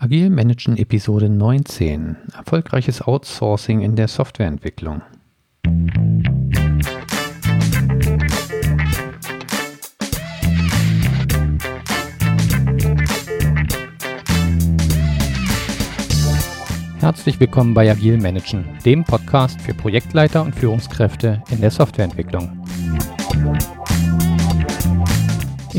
Agil Managen Episode 19. Erfolgreiches Outsourcing in der Softwareentwicklung. Herzlich willkommen bei Agil Managen, dem Podcast für Projektleiter und Führungskräfte in der Softwareentwicklung.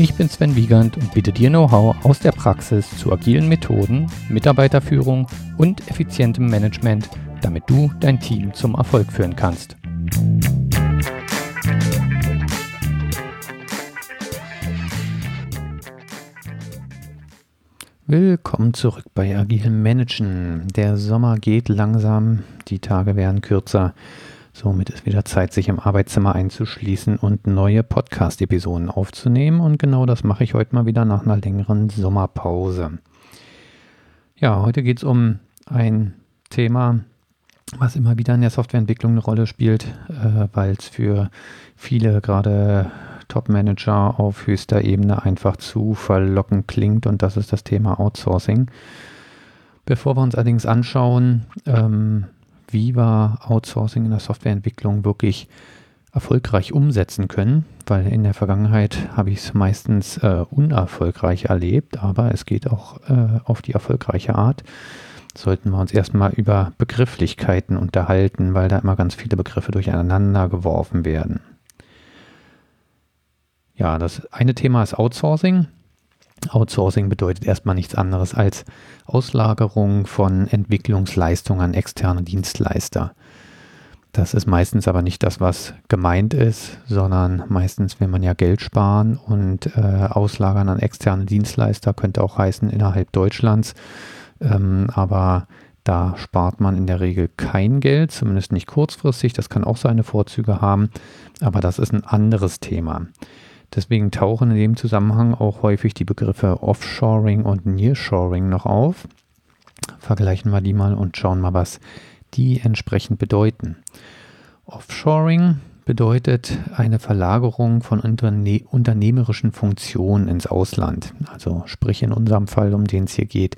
Ich bin Sven Wiegand und biete dir Know-how aus der Praxis zu agilen Methoden, Mitarbeiterführung und effizientem Management, damit du dein Team zum Erfolg führen kannst. Willkommen zurück bei Agilem Managen. Der Sommer geht langsam, die Tage werden kürzer. Somit ist wieder Zeit, sich im Arbeitszimmer einzuschließen und neue Podcast-Episoden aufzunehmen. Und genau das mache ich heute mal wieder nach einer längeren Sommerpause. Ja, heute geht es um ein Thema, was immer wieder in der Softwareentwicklung eine Rolle spielt, äh, weil es für viele gerade Top-Manager auf höchster Ebene einfach zu verlockend klingt und das ist das Thema Outsourcing. Bevor wir uns allerdings anschauen, ähm, wie wir Outsourcing in der Softwareentwicklung wirklich erfolgreich umsetzen können, weil in der Vergangenheit habe ich es meistens äh, unerfolgreich erlebt, aber es geht auch äh, auf die erfolgreiche Art. Sollten wir uns erstmal über Begrifflichkeiten unterhalten, weil da immer ganz viele Begriffe durcheinander geworfen werden. Ja, das eine Thema ist Outsourcing. Outsourcing bedeutet erstmal nichts anderes als Auslagerung von Entwicklungsleistungen an externe Dienstleister. Das ist meistens aber nicht das, was gemeint ist, sondern meistens will man ja Geld sparen und äh, auslagern an externe Dienstleister könnte auch heißen innerhalb Deutschlands. Ähm, aber da spart man in der Regel kein Geld, zumindest nicht kurzfristig. Das kann auch seine Vorzüge haben, aber das ist ein anderes Thema. Deswegen tauchen in dem Zusammenhang auch häufig die Begriffe Offshoring und Nearshoring noch auf. Vergleichen wir die mal und schauen mal, was die entsprechend bedeuten. Offshoring bedeutet eine Verlagerung von unterne unternehmerischen Funktionen ins Ausland. Also sprich in unserem Fall, um den es hier geht,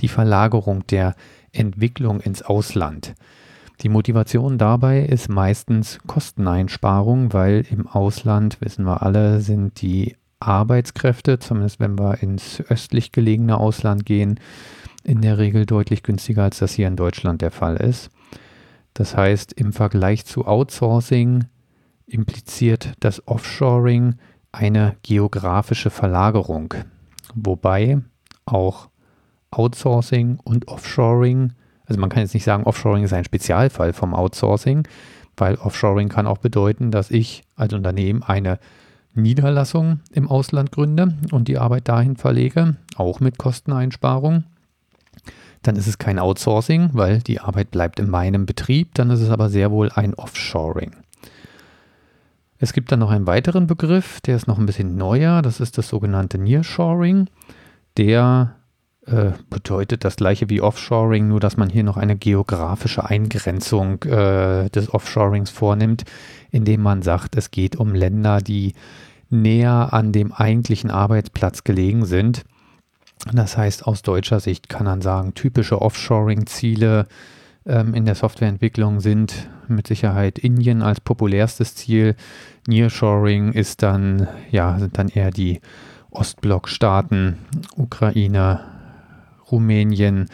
die Verlagerung der Entwicklung ins Ausland. Die Motivation dabei ist meistens Kosteneinsparung, weil im Ausland, wissen wir alle, sind die Arbeitskräfte, zumindest wenn wir ins östlich gelegene Ausland gehen, in der Regel deutlich günstiger, als das hier in Deutschland der Fall ist. Das heißt, im Vergleich zu Outsourcing impliziert das Offshoring eine geografische Verlagerung, wobei auch Outsourcing und Offshoring also man kann jetzt nicht sagen, Offshoring ist ein Spezialfall vom Outsourcing, weil Offshoring kann auch bedeuten, dass ich als Unternehmen eine Niederlassung im Ausland gründe und die Arbeit dahin verlege, auch mit Kosteneinsparung. Dann ist es kein Outsourcing, weil die Arbeit bleibt in meinem Betrieb. Dann ist es aber sehr wohl ein Offshoring. Es gibt dann noch einen weiteren Begriff, der ist noch ein bisschen neuer. Das ist das sogenannte Nearshoring. Der äh, bedeutet das gleiche wie Offshoring, nur dass man hier noch eine geografische Eingrenzung äh, des Offshorings vornimmt, indem man sagt, es geht um Länder, die näher an dem eigentlichen Arbeitsplatz gelegen sind. Das heißt, aus deutscher Sicht kann man sagen, typische Offshoring-Ziele ähm, in der Softwareentwicklung sind mit Sicherheit Indien als populärstes Ziel. Nearshoring ist dann, ja, sind dann eher die Ostblockstaaten, Ukraine, Rumänien,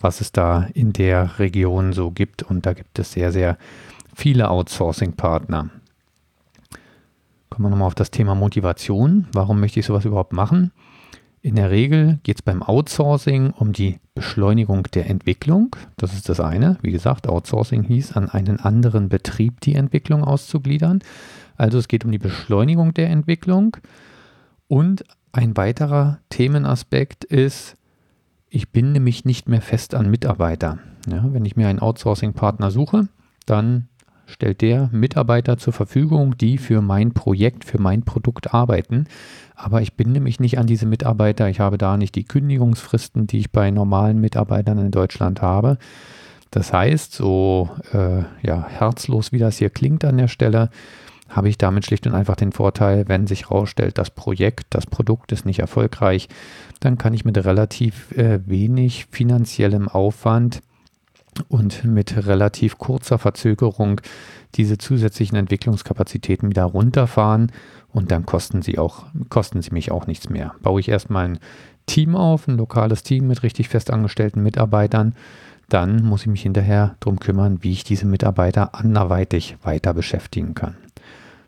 was es da in der Region so gibt. Und da gibt es sehr, sehr viele Outsourcing-Partner. Kommen wir nochmal auf das Thema Motivation. Warum möchte ich sowas überhaupt machen? In der Regel geht es beim Outsourcing um die Beschleunigung der Entwicklung. Das ist das eine. Wie gesagt, Outsourcing hieß, an einen anderen Betrieb die Entwicklung auszugliedern. Also es geht um die Beschleunigung der Entwicklung. Und ein weiterer Themenaspekt ist ich binde mich nicht mehr fest an Mitarbeiter. Ja, wenn ich mir einen Outsourcing-Partner suche, dann stellt der Mitarbeiter zur Verfügung, die für mein Projekt, für mein Produkt arbeiten. Aber ich binde mich nicht an diese Mitarbeiter. Ich habe da nicht die Kündigungsfristen, die ich bei normalen Mitarbeitern in Deutschland habe. Das heißt, so äh, ja, herzlos wie das hier klingt an der Stelle, habe ich damit schlicht und einfach den Vorteil, wenn sich herausstellt, das Projekt, das Produkt ist nicht erfolgreich, dann kann ich mit relativ äh, wenig finanziellem Aufwand und mit relativ kurzer Verzögerung diese zusätzlichen Entwicklungskapazitäten wieder runterfahren und dann kosten sie auch, kosten sie mich auch nichts mehr. Baue ich erstmal ein Team auf, ein lokales Team mit richtig festangestellten Mitarbeitern, dann muss ich mich hinterher darum kümmern, wie ich diese Mitarbeiter anderweitig weiter beschäftigen kann.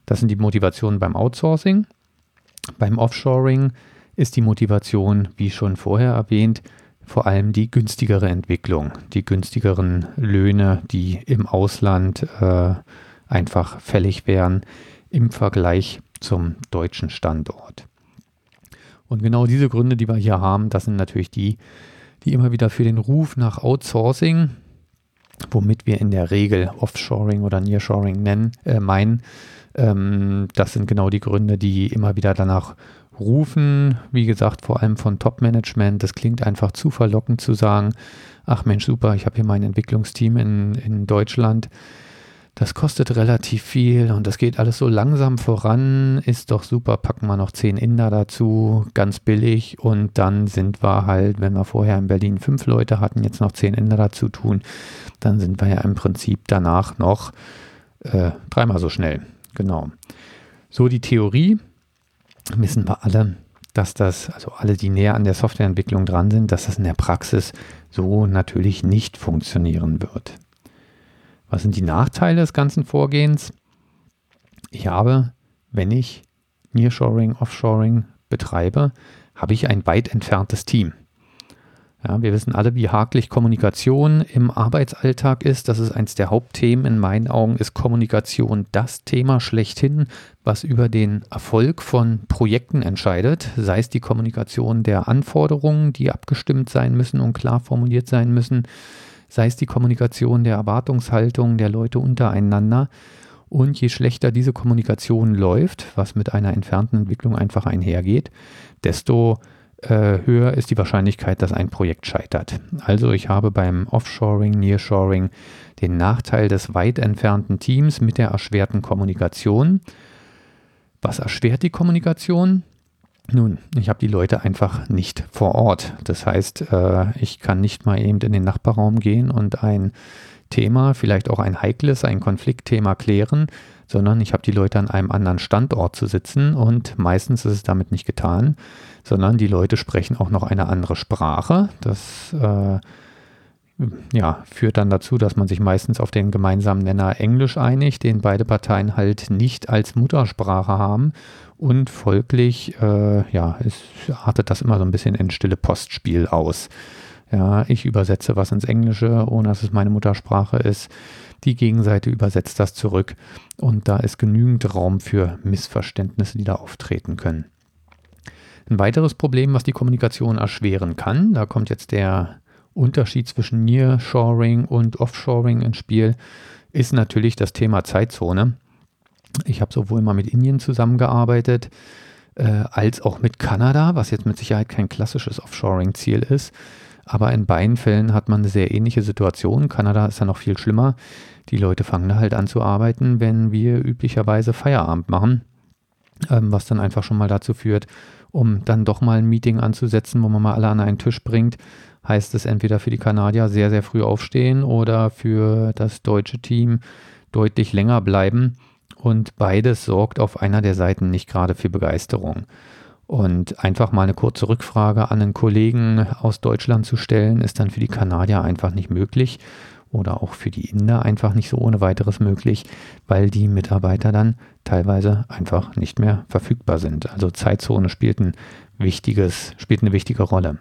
Das sind die Motivationen beim Outsourcing. Beim Offshoring ist die Motivation, wie schon vorher erwähnt, vor allem die günstigere Entwicklung, die günstigeren Löhne, die im Ausland äh, einfach fällig wären im Vergleich zum deutschen Standort. Und genau diese Gründe, die wir hier haben, das sind natürlich die, die immer wieder für den Ruf nach Outsourcing, womit wir in der Regel Offshoring oder Nearshoring nennen, äh, meinen, ähm, das sind genau die Gründe, die immer wieder danach rufen. Wie gesagt, vor allem von Top-Management. Das klingt einfach zu verlockend zu sagen, ach Mensch, super, ich habe hier mein Entwicklungsteam in, in Deutschland das kostet relativ viel und das geht alles so langsam voran, ist doch super, packen wir noch 10 Inder dazu, ganz billig und dann sind wir halt, wenn wir vorher in Berlin fünf Leute hatten, jetzt noch 10 Inder dazu tun, dann sind wir ja im Prinzip danach noch äh, dreimal so schnell. Genau. So die Theorie, wissen wir alle, dass das, also alle, die näher an der Softwareentwicklung dran sind, dass das in der Praxis so natürlich nicht funktionieren wird. Was sind die Nachteile des ganzen Vorgehens? Ich habe, wenn ich Nearshoring, Offshoring betreibe, habe ich ein weit entferntes Team. Ja, wir wissen alle, wie haklich Kommunikation im Arbeitsalltag ist. Das ist eines der Hauptthemen. In meinen Augen ist Kommunikation das Thema schlechthin, was über den Erfolg von Projekten entscheidet. Sei es die Kommunikation der Anforderungen, die abgestimmt sein müssen und klar formuliert sein müssen, sei es die Kommunikation der Erwartungshaltung der Leute untereinander. Und je schlechter diese Kommunikation läuft, was mit einer entfernten Entwicklung einfach einhergeht, desto höher ist die Wahrscheinlichkeit, dass ein Projekt scheitert. Also ich habe beim Offshoring, Nearshoring den Nachteil des weit entfernten Teams mit der erschwerten Kommunikation. Was erschwert die Kommunikation? Nun, ich habe die Leute einfach nicht vor Ort. Das heißt, äh, ich kann nicht mal eben in den Nachbarraum gehen und ein Thema, vielleicht auch ein heikles, ein Konfliktthema klären, sondern ich habe die Leute an einem anderen Standort zu sitzen und meistens ist es damit nicht getan, sondern die Leute sprechen auch noch eine andere Sprache. Das äh, ja, führt dann dazu, dass man sich meistens auf den gemeinsamen Nenner Englisch einigt, den beide Parteien halt nicht als Muttersprache haben und folglich, äh, ja, es artet das immer so ein bisschen in stille Postspiel aus. Ja, ich übersetze was ins Englische, ohne dass es meine Muttersprache ist. Die Gegenseite übersetzt das zurück und da ist genügend Raum für Missverständnisse, die da auftreten können. Ein weiteres Problem, was die Kommunikation erschweren kann, da kommt jetzt der Unterschied zwischen Nearshoring und Offshoring ins Spiel ist natürlich das Thema Zeitzone. Ich habe sowohl mal mit Indien zusammengearbeitet, äh, als auch mit Kanada, was jetzt mit Sicherheit kein klassisches Offshoring-Ziel ist. Aber in beiden Fällen hat man eine sehr ähnliche Situation. Kanada ist ja noch viel schlimmer. Die Leute fangen da halt an zu arbeiten, wenn wir üblicherweise Feierabend machen, ähm, was dann einfach schon mal dazu führt, um dann doch mal ein Meeting anzusetzen, wo man mal alle an einen Tisch bringt, heißt es entweder für die Kanadier sehr, sehr früh aufstehen oder für das deutsche Team deutlich länger bleiben. Und beides sorgt auf einer der Seiten nicht gerade für Begeisterung. Und einfach mal eine kurze Rückfrage an einen Kollegen aus Deutschland zu stellen, ist dann für die Kanadier einfach nicht möglich oder auch für die Inder einfach nicht so ohne weiteres möglich, weil die Mitarbeiter dann teilweise einfach nicht mehr verfügbar sind. Also Zeitzone spielt ein wichtiges, spielt eine wichtige Rolle.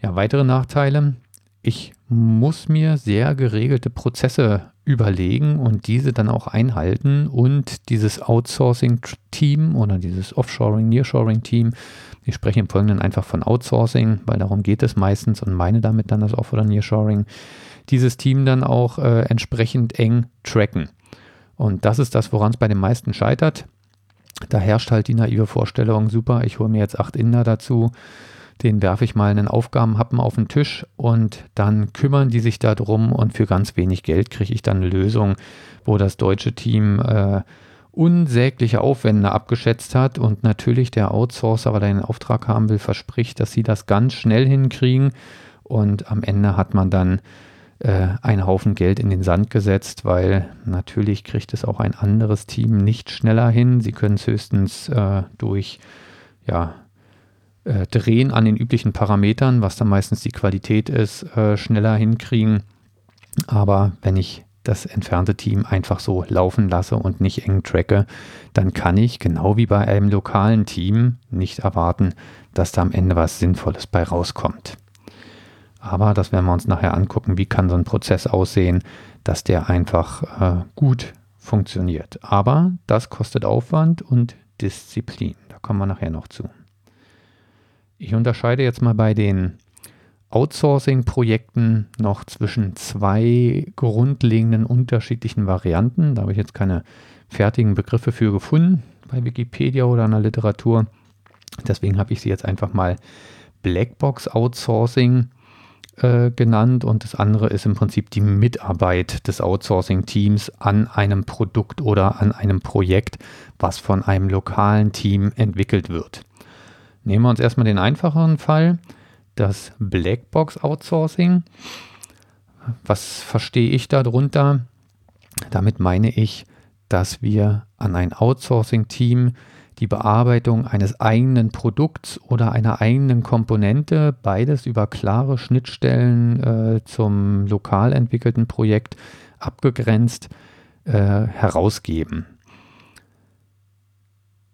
Ja, weitere Nachteile. Ich muss mir sehr geregelte Prozesse überlegen und diese dann auch einhalten und dieses Outsourcing-Team oder dieses Offshoring, Nearshoring-Team, ich spreche im Folgenden einfach von Outsourcing, weil darum geht es meistens und meine damit dann das Off- oder Nearshoring, dieses Team dann auch äh, entsprechend eng tracken. Und das ist das, woran es bei den meisten scheitert. Da herrscht halt die naive Vorstellung, super, ich hole mir jetzt acht Inder dazu, den werfe ich mal einen Aufgabenhappen auf den Tisch und dann kümmern die sich darum und für ganz wenig Geld kriege ich dann eine Lösung, wo das deutsche Team äh, unsägliche Aufwände abgeschätzt hat und natürlich der Outsourcer, weil er einen Auftrag haben will, verspricht, dass sie das ganz schnell hinkriegen und am Ende hat man dann äh, einen Haufen Geld in den Sand gesetzt, weil natürlich kriegt es auch ein anderes Team nicht schneller hin. Sie können es höchstens äh, durch ja, äh, Drehen an den üblichen Parametern, was dann meistens die Qualität ist, äh, schneller hinkriegen. Aber wenn ich das entfernte Team einfach so laufen lasse und nicht eng tracke, dann kann ich, genau wie bei einem lokalen Team, nicht erwarten, dass da am Ende was Sinnvolles bei rauskommt. Aber das werden wir uns nachher angucken, wie kann so ein Prozess aussehen, dass der einfach äh, gut funktioniert. Aber das kostet Aufwand und Disziplin. Da kommen wir nachher noch zu. Ich unterscheide jetzt mal bei den Outsourcing-Projekten noch zwischen zwei grundlegenden unterschiedlichen Varianten. Da habe ich jetzt keine fertigen Begriffe für gefunden bei Wikipedia oder in der Literatur. Deswegen habe ich sie jetzt einfach mal Blackbox Outsourcing äh, genannt und das andere ist im Prinzip die Mitarbeit des Outsourcing-Teams an einem Produkt oder an einem Projekt, was von einem lokalen Team entwickelt wird. Nehmen wir uns erstmal den einfacheren Fall das Blackbox Outsourcing. Was verstehe ich darunter? Damit meine ich, dass wir an ein Outsourcing-Team die Bearbeitung eines eigenen Produkts oder einer eigenen Komponente, beides über klare Schnittstellen äh, zum lokal entwickelten Projekt abgegrenzt, äh, herausgeben.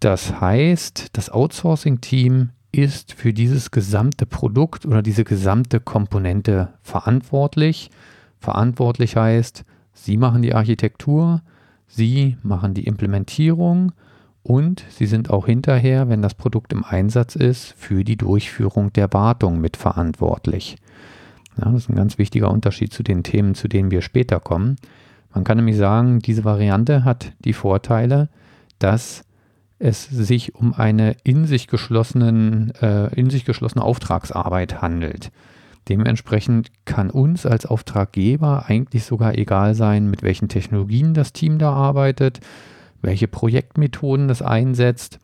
Das heißt, das Outsourcing-Team ist für dieses gesamte Produkt oder diese gesamte Komponente verantwortlich. Verantwortlich heißt, Sie machen die Architektur, Sie machen die Implementierung und Sie sind auch hinterher, wenn das Produkt im Einsatz ist, für die Durchführung der Wartung mitverantwortlich. Ja, das ist ein ganz wichtiger Unterschied zu den Themen, zu denen wir später kommen. Man kann nämlich sagen, diese Variante hat die Vorteile, dass es sich um eine in sich, geschlossenen, äh, in sich geschlossene Auftragsarbeit handelt. Dementsprechend kann uns als Auftraggeber eigentlich sogar egal sein, mit welchen Technologien das Team da arbeitet, welche Projektmethoden das einsetzt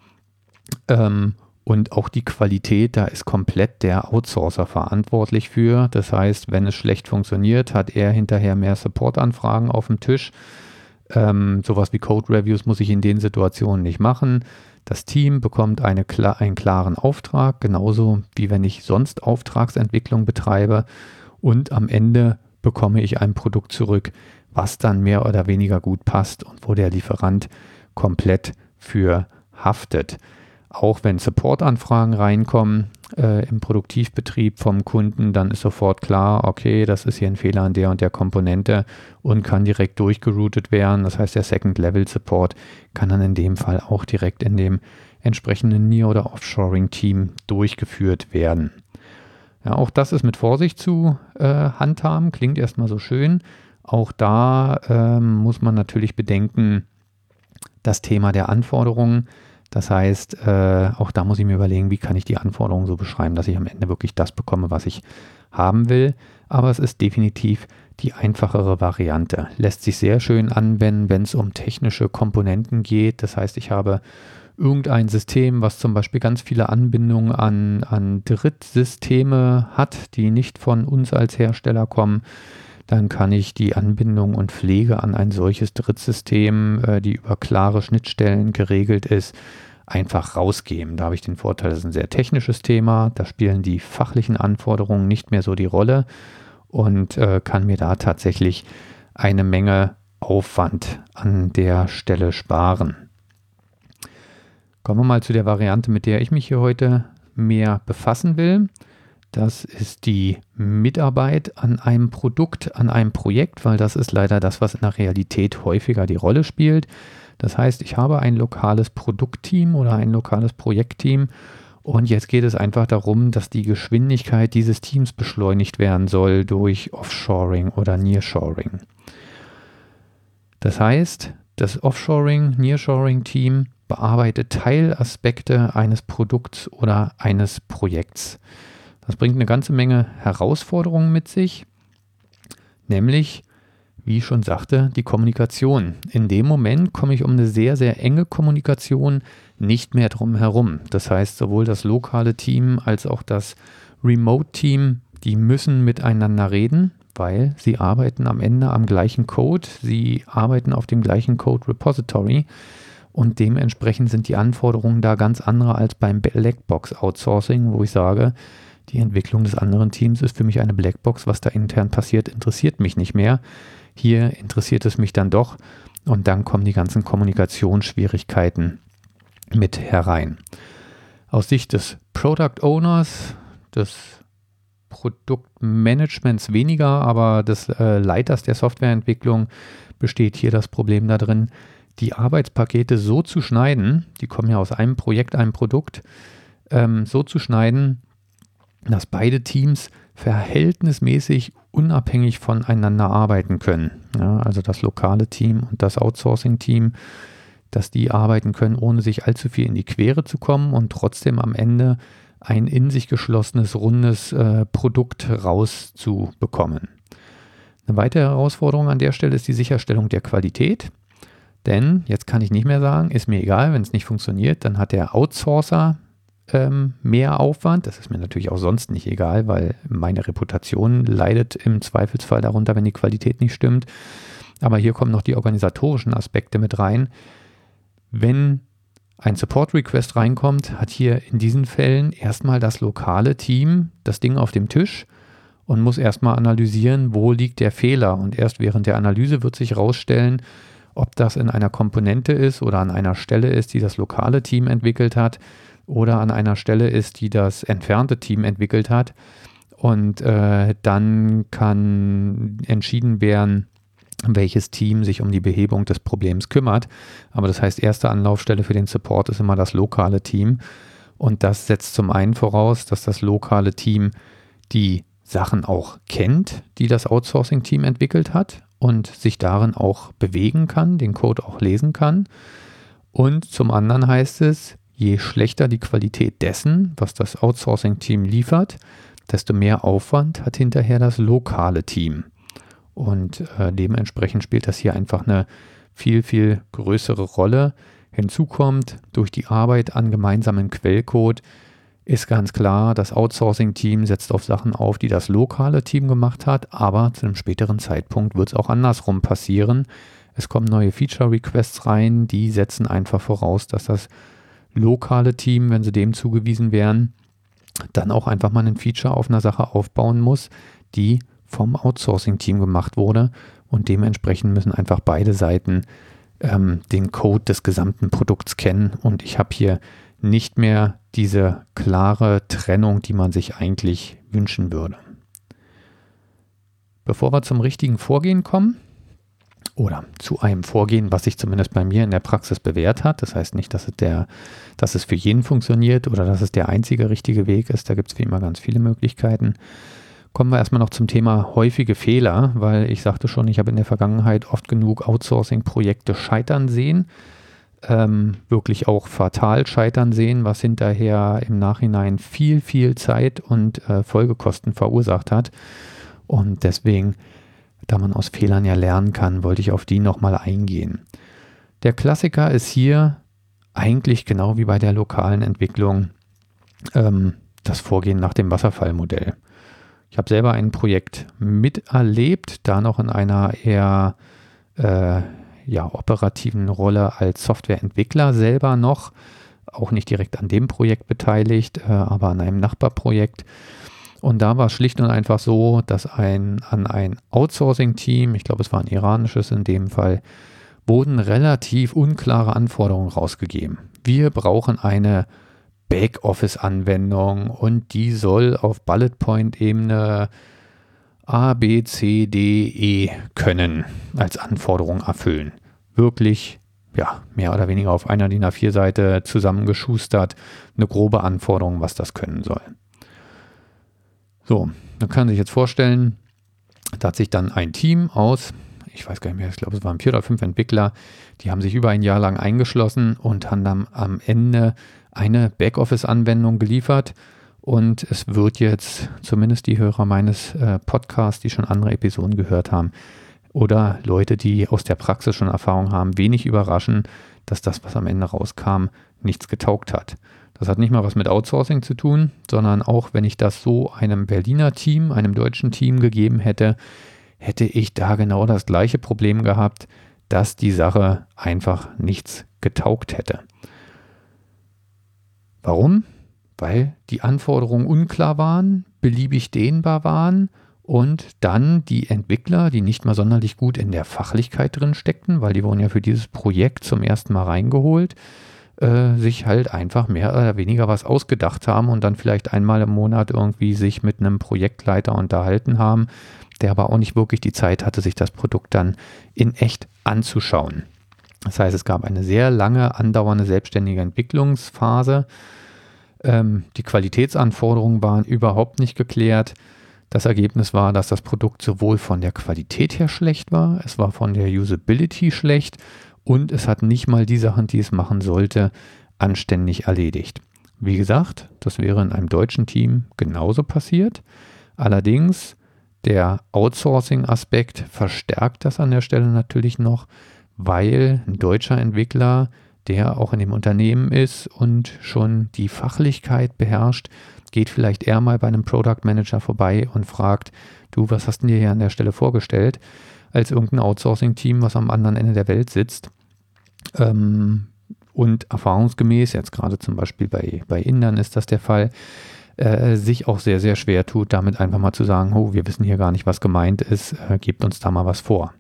ähm, und auch die Qualität, da ist komplett der Outsourcer verantwortlich für. Das heißt, wenn es schlecht funktioniert, hat er hinterher mehr Supportanfragen auf dem Tisch ähm, sowas wie Code Reviews muss ich in den Situationen nicht machen. Das Team bekommt eine, einen klaren Auftrag, genauso wie wenn ich sonst Auftragsentwicklung betreibe. Und am Ende bekomme ich ein Produkt zurück, was dann mehr oder weniger gut passt und wo der Lieferant komplett für haftet. Auch wenn Supportanfragen reinkommen äh, im Produktivbetrieb vom Kunden, dann ist sofort klar, okay, das ist hier ein Fehler an der und der Komponente und kann direkt durchgeroutet werden. Das heißt, der Second-Level-Support kann dann in dem Fall auch direkt in dem entsprechenden Near- oder Offshoring-Team durchgeführt werden. Ja, auch das ist mit Vorsicht zu äh, handhaben, klingt erstmal so schön. Auch da ähm, muss man natürlich bedenken, das Thema der Anforderungen das heißt, äh, auch da muss ich mir überlegen, wie kann ich die Anforderungen so beschreiben, dass ich am Ende wirklich das bekomme, was ich haben will. Aber es ist definitiv die einfachere Variante. Lässt sich sehr schön anwenden, wenn es um technische Komponenten geht. Das heißt, ich habe irgendein System, was zum Beispiel ganz viele Anbindungen an, an Drittsysteme hat, die nicht von uns als Hersteller kommen dann kann ich die Anbindung und Pflege an ein solches Drittsystem, äh, die über klare Schnittstellen geregelt ist, einfach rausgeben. Da habe ich den Vorteil, das ist ein sehr technisches Thema, da spielen die fachlichen Anforderungen nicht mehr so die Rolle und äh, kann mir da tatsächlich eine Menge Aufwand an der Stelle sparen. Kommen wir mal zu der Variante, mit der ich mich hier heute mehr befassen will. Das ist die Mitarbeit an einem Produkt, an einem Projekt, weil das ist leider das, was in der Realität häufiger die Rolle spielt. Das heißt, ich habe ein lokales Produktteam oder ein lokales Projektteam und jetzt geht es einfach darum, dass die Geschwindigkeit dieses Teams beschleunigt werden soll durch Offshoring oder Nearshoring. Das heißt, das Offshoring, Nearshoring-Team bearbeitet Teilaspekte eines Produkts oder eines Projekts. Das bringt eine ganze Menge Herausforderungen mit sich, nämlich wie ich schon sagte, die Kommunikation. In dem Moment komme ich um eine sehr, sehr enge Kommunikation nicht mehr drum herum. Das heißt, sowohl das lokale Team als auch das Remote-Team, die müssen miteinander reden, weil sie arbeiten am Ende am gleichen Code, sie arbeiten auf dem gleichen Code Repository und dementsprechend sind die Anforderungen da ganz andere als beim Blackbox Outsourcing, wo ich sage, die Entwicklung des anderen Teams ist für mich eine Blackbox, was da intern passiert, interessiert mich nicht mehr. Hier interessiert es mich dann doch und dann kommen die ganzen Kommunikationsschwierigkeiten mit herein. Aus Sicht des Product Owners, des Produktmanagements weniger, aber des äh, Leiters der Softwareentwicklung besteht hier das Problem da drin, die Arbeitspakete so zu schneiden, die kommen ja aus einem Projekt, einem Produkt, ähm, so zu schneiden, dass beide Teams verhältnismäßig unabhängig voneinander arbeiten können. Ja, also das lokale Team und das Outsourcing-Team, dass die arbeiten können, ohne sich allzu viel in die Quere zu kommen und trotzdem am Ende ein in sich geschlossenes, rundes äh, Produkt rauszubekommen. Eine weitere Herausforderung an der Stelle ist die Sicherstellung der Qualität. Denn jetzt kann ich nicht mehr sagen, ist mir egal, wenn es nicht funktioniert, dann hat der Outsourcer ähm, mehr Aufwand. Das ist mir natürlich auch sonst nicht egal, weil meine Reputation leidet im Zweifelsfall darunter, wenn die Qualität nicht stimmt. Aber hier kommen noch die organisatorischen Aspekte mit rein. Wenn ein Support-Request reinkommt, hat hier in diesen Fällen erstmal das lokale Team das Ding auf dem Tisch und muss erstmal analysieren, wo liegt der Fehler. Und erst während der Analyse wird sich herausstellen, ob das in einer Komponente ist oder an einer Stelle ist, die das lokale Team entwickelt hat oder an einer Stelle ist, die das entfernte Team entwickelt hat. Und äh, dann kann entschieden werden, welches Team sich um die Behebung des Problems kümmert. Aber das heißt, erste Anlaufstelle für den Support ist immer das lokale Team. Und das setzt zum einen voraus, dass das lokale Team die Sachen auch kennt, die das Outsourcing-Team entwickelt hat und sich darin auch bewegen kann, den Code auch lesen kann. Und zum anderen heißt es, je schlechter die Qualität dessen, was das Outsourcing-Team liefert, desto mehr Aufwand hat hinterher das lokale Team. Und äh, dementsprechend spielt das hier einfach eine viel, viel größere Rolle. Hinzu kommt, durch die Arbeit an gemeinsamen Quellcode ist ganz klar, das Outsourcing-Team setzt auf Sachen auf, die das lokale Team gemacht hat, aber zu einem späteren Zeitpunkt wird es auch andersrum passieren. Es kommen neue Feature-Requests rein, die setzen einfach voraus, dass das lokale Team, wenn sie dem zugewiesen wären, dann auch einfach mal ein Feature auf einer Sache aufbauen muss, die vom Outsourcing-Team gemacht wurde. Und dementsprechend müssen einfach beide Seiten ähm, den Code des gesamten Produkts kennen. Und ich habe hier nicht mehr diese klare Trennung, die man sich eigentlich wünschen würde. Bevor wir zum richtigen Vorgehen kommen, oder zu einem Vorgehen, was sich zumindest bei mir in der Praxis bewährt hat. Das heißt nicht, dass es, der, dass es für jeden funktioniert oder dass es der einzige richtige Weg ist. Da gibt es wie immer ganz viele Möglichkeiten. Kommen wir erstmal noch zum Thema häufige Fehler, weil ich sagte schon, ich habe in der Vergangenheit oft genug Outsourcing-Projekte scheitern sehen. Ähm, wirklich auch fatal scheitern sehen, was hinterher im Nachhinein viel, viel Zeit und äh, Folgekosten verursacht hat. Und deswegen da man aus Fehlern ja lernen kann, wollte ich auf die nochmal eingehen. Der Klassiker ist hier eigentlich genau wie bei der lokalen Entwicklung ähm, das Vorgehen nach dem Wasserfallmodell. Ich habe selber ein Projekt miterlebt, da noch in einer eher äh, ja, operativen Rolle als Softwareentwickler selber noch, auch nicht direkt an dem Projekt beteiligt, äh, aber an einem Nachbarprojekt. Und da war es schlicht und einfach so, dass ein, an ein Outsourcing-Team, ich glaube es war ein iranisches in dem Fall, wurden relativ unklare Anforderungen rausgegeben. Wir brauchen eine Backoffice-Anwendung und die soll auf Bullet Point-Ebene A, B, C, D, E können als Anforderung erfüllen. Wirklich, ja, mehr oder weniger auf einer DIN A4-Seite zusammengeschustert, eine grobe Anforderung, was das können soll. So, man kann sich jetzt vorstellen, da hat sich dann ein Team aus, ich weiß gar nicht mehr, ich glaube, es waren vier oder fünf Entwickler, die haben sich über ein Jahr lang eingeschlossen und haben dann am Ende eine Backoffice-Anwendung geliefert. Und es wird jetzt, zumindest die Hörer meines äh, Podcasts, die schon andere Episoden gehört haben, oder Leute, die aus der Praxis schon Erfahrung haben, wenig überraschen, dass das, was am Ende rauskam, nichts getaugt hat. Das hat nicht mal was mit Outsourcing zu tun, sondern auch wenn ich das so einem Berliner Team, einem deutschen Team gegeben hätte, hätte ich da genau das gleiche Problem gehabt, dass die Sache einfach nichts getaugt hätte. Warum? Weil die Anforderungen unklar waren, beliebig dehnbar waren und dann die Entwickler, die nicht mal sonderlich gut in der Fachlichkeit drin steckten, weil die wurden ja für dieses Projekt zum ersten Mal reingeholt, äh, sich halt einfach mehr oder weniger was ausgedacht haben und dann vielleicht einmal im Monat irgendwie sich mit einem Projektleiter unterhalten haben, der aber auch nicht wirklich die Zeit hatte, sich das Produkt dann in echt anzuschauen. Das heißt, es gab eine sehr lange andauernde selbstständige Entwicklungsphase. Ähm, die Qualitätsanforderungen waren überhaupt nicht geklärt. Das Ergebnis war, dass das Produkt sowohl von der Qualität her schlecht war, es war von der Usability schlecht und es hat nicht mal die Sachen, die es machen sollte, anständig erledigt. Wie gesagt, das wäre in einem deutschen Team genauso passiert. Allerdings der Outsourcing-Aspekt verstärkt das an der Stelle natürlich noch, weil ein deutscher Entwickler, der auch in dem Unternehmen ist und schon die Fachlichkeit beherrscht, geht vielleicht eher mal bei einem Product Manager vorbei und fragt, du, was hast du dir hier an der Stelle vorgestellt, als irgendein Outsourcing-Team, was am anderen Ende der Welt sitzt. Ähm, und erfahrungsgemäß, jetzt gerade zum Beispiel bei, bei Indern ist das der Fall, äh, sich auch sehr, sehr schwer tut, damit einfach mal zu sagen, oh, wir wissen hier gar nicht, was gemeint ist, äh, gebt uns da mal was vor.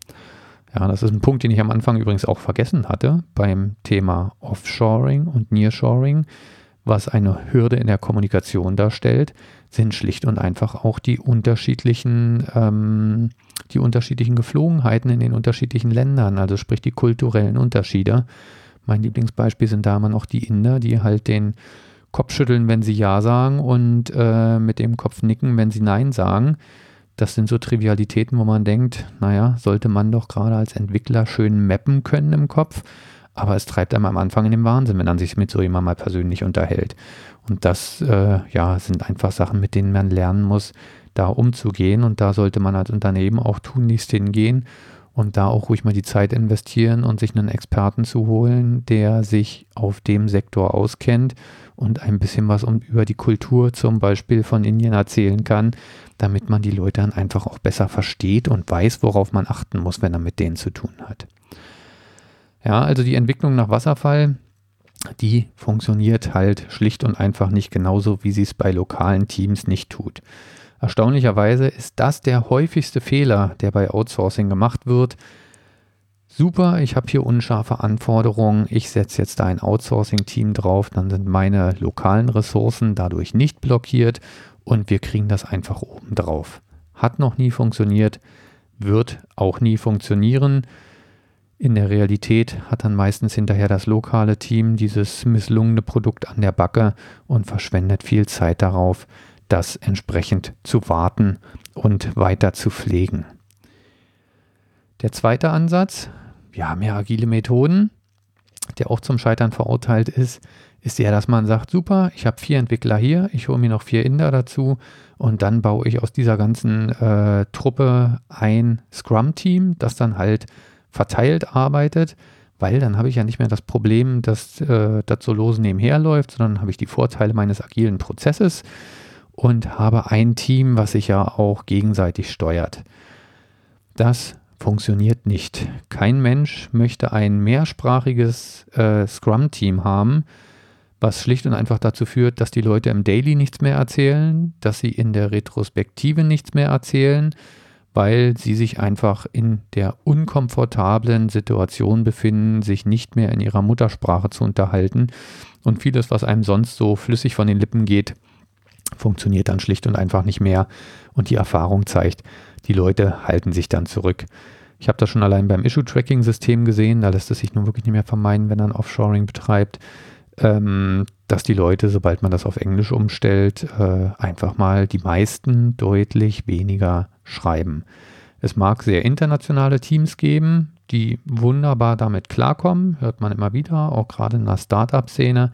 Ja, das ist ein Punkt, den ich am Anfang übrigens auch vergessen hatte beim Thema Offshoring und Nearshoring. Was eine Hürde in der Kommunikation darstellt, sind schlicht und einfach auch die unterschiedlichen, ähm, die unterschiedlichen Geflogenheiten in den unterschiedlichen Ländern, also sprich die kulturellen Unterschiede. Mein Lieblingsbeispiel sind da immer noch die Inder, die halt den Kopf schütteln, wenn sie Ja sagen und äh, mit dem Kopf nicken, wenn sie Nein sagen. Das sind so Trivialitäten, wo man denkt, naja, sollte man doch gerade als Entwickler schön mappen können im Kopf. Aber es treibt einem am Anfang in den Wahnsinn, wenn man sich mit so jemandem mal persönlich unterhält. Und das äh, ja, sind einfach Sachen, mit denen man lernen muss, da umzugehen. Und da sollte man als Unternehmen auch tunlichst hingehen und da auch ruhig mal die Zeit investieren und sich einen Experten zu holen, der sich auf dem Sektor auskennt und ein bisschen was um, über die Kultur zum Beispiel von Indien erzählen kann, damit man die Leute dann einfach auch besser versteht und weiß, worauf man achten muss, wenn er mit denen zu tun hat. Ja, also die Entwicklung nach Wasserfall, die funktioniert halt schlicht und einfach nicht genauso, wie sie es bei lokalen Teams nicht tut. Erstaunlicherweise ist das der häufigste Fehler, der bei Outsourcing gemacht wird, super, ich habe hier unscharfe Anforderungen, ich setze jetzt da ein Outsourcing-Team drauf, dann sind meine lokalen Ressourcen dadurch nicht blockiert und wir kriegen das einfach oben drauf. Hat noch nie funktioniert, wird auch nie funktionieren. In der Realität hat dann meistens hinterher das lokale Team dieses misslungene Produkt an der Backe und verschwendet viel Zeit darauf, das entsprechend zu warten und weiter zu pflegen. Der zweite Ansatz, wir haben ja agile Methoden, der auch zum Scheitern verurteilt ist, ist ja, dass man sagt, super, ich habe vier Entwickler hier, ich hole mir noch vier Inder dazu und dann baue ich aus dieser ganzen äh, Truppe ein Scrum-Team, das dann halt verteilt arbeitet, weil dann habe ich ja nicht mehr das Problem, dass äh, das so lose nebenher läuft, sondern habe ich die Vorteile meines agilen Prozesses und habe ein Team, was sich ja auch gegenseitig steuert. Das funktioniert nicht. Kein Mensch möchte ein mehrsprachiges äh, Scrum-Team haben, was schlicht und einfach dazu führt, dass die Leute im Daily nichts mehr erzählen, dass sie in der Retrospektive nichts mehr erzählen, weil sie sich einfach in der unkomfortablen Situation befinden, sich nicht mehr in ihrer Muttersprache zu unterhalten. Und vieles, was einem sonst so flüssig von den Lippen geht, funktioniert dann schlicht und einfach nicht mehr. Und die Erfahrung zeigt, die Leute halten sich dann zurück. Ich habe das schon allein beim Issue-Tracking-System gesehen, da lässt es sich nun wirklich nicht mehr vermeiden, wenn man Offshoring betreibt, ähm, dass die Leute, sobald man das auf Englisch umstellt, äh, einfach mal die meisten deutlich weniger schreiben. Es mag sehr internationale Teams geben, die wunderbar damit klarkommen, hört man immer wieder, auch gerade in der Startup-Szene.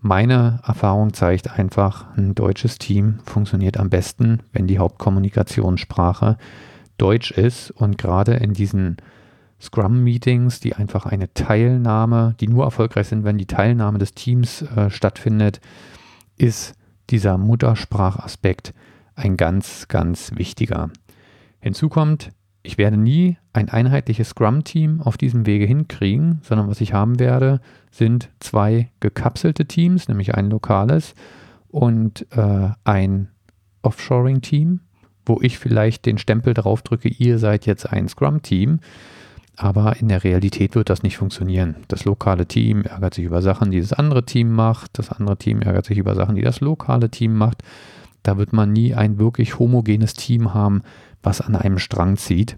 Meine Erfahrung zeigt einfach, ein deutsches Team funktioniert am besten, wenn die Hauptkommunikationssprache Deutsch ist und gerade in diesen Scrum-Meetings, die einfach eine Teilnahme, die nur erfolgreich sind, wenn die Teilnahme des Teams äh, stattfindet, ist dieser Muttersprachaspekt ein ganz, ganz wichtiger. Hinzu kommt, ich werde nie ein einheitliches Scrum-Team auf diesem Wege hinkriegen, sondern was ich haben werde, sind zwei gekapselte Teams, nämlich ein lokales und äh, ein Offshoring-Team, wo ich vielleicht den Stempel drauf drücke, ihr seid jetzt ein Scrum-Team. Aber in der Realität wird das nicht funktionieren. Das lokale Team ärgert sich über Sachen, die das andere Team macht. Das andere Team ärgert sich über Sachen, die das lokale Team macht. Da wird man nie ein wirklich homogenes Team haben, was an einem Strang zieht.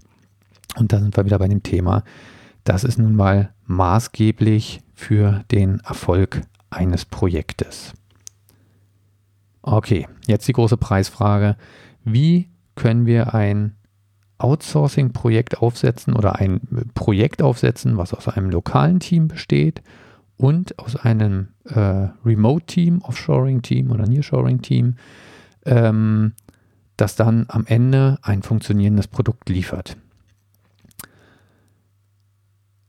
Und da sind wir wieder bei dem Thema. Das ist nun mal maßgeblich für den Erfolg eines Projektes. Okay, jetzt die große Preisfrage. Wie können wir ein Outsourcing-Projekt aufsetzen oder ein Projekt aufsetzen, was aus einem lokalen Team besteht und aus einem äh, Remote-Team, Offshoring-Team oder Nearshoring-Team, ähm, das dann am Ende ein funktionierendes Produkt liefert.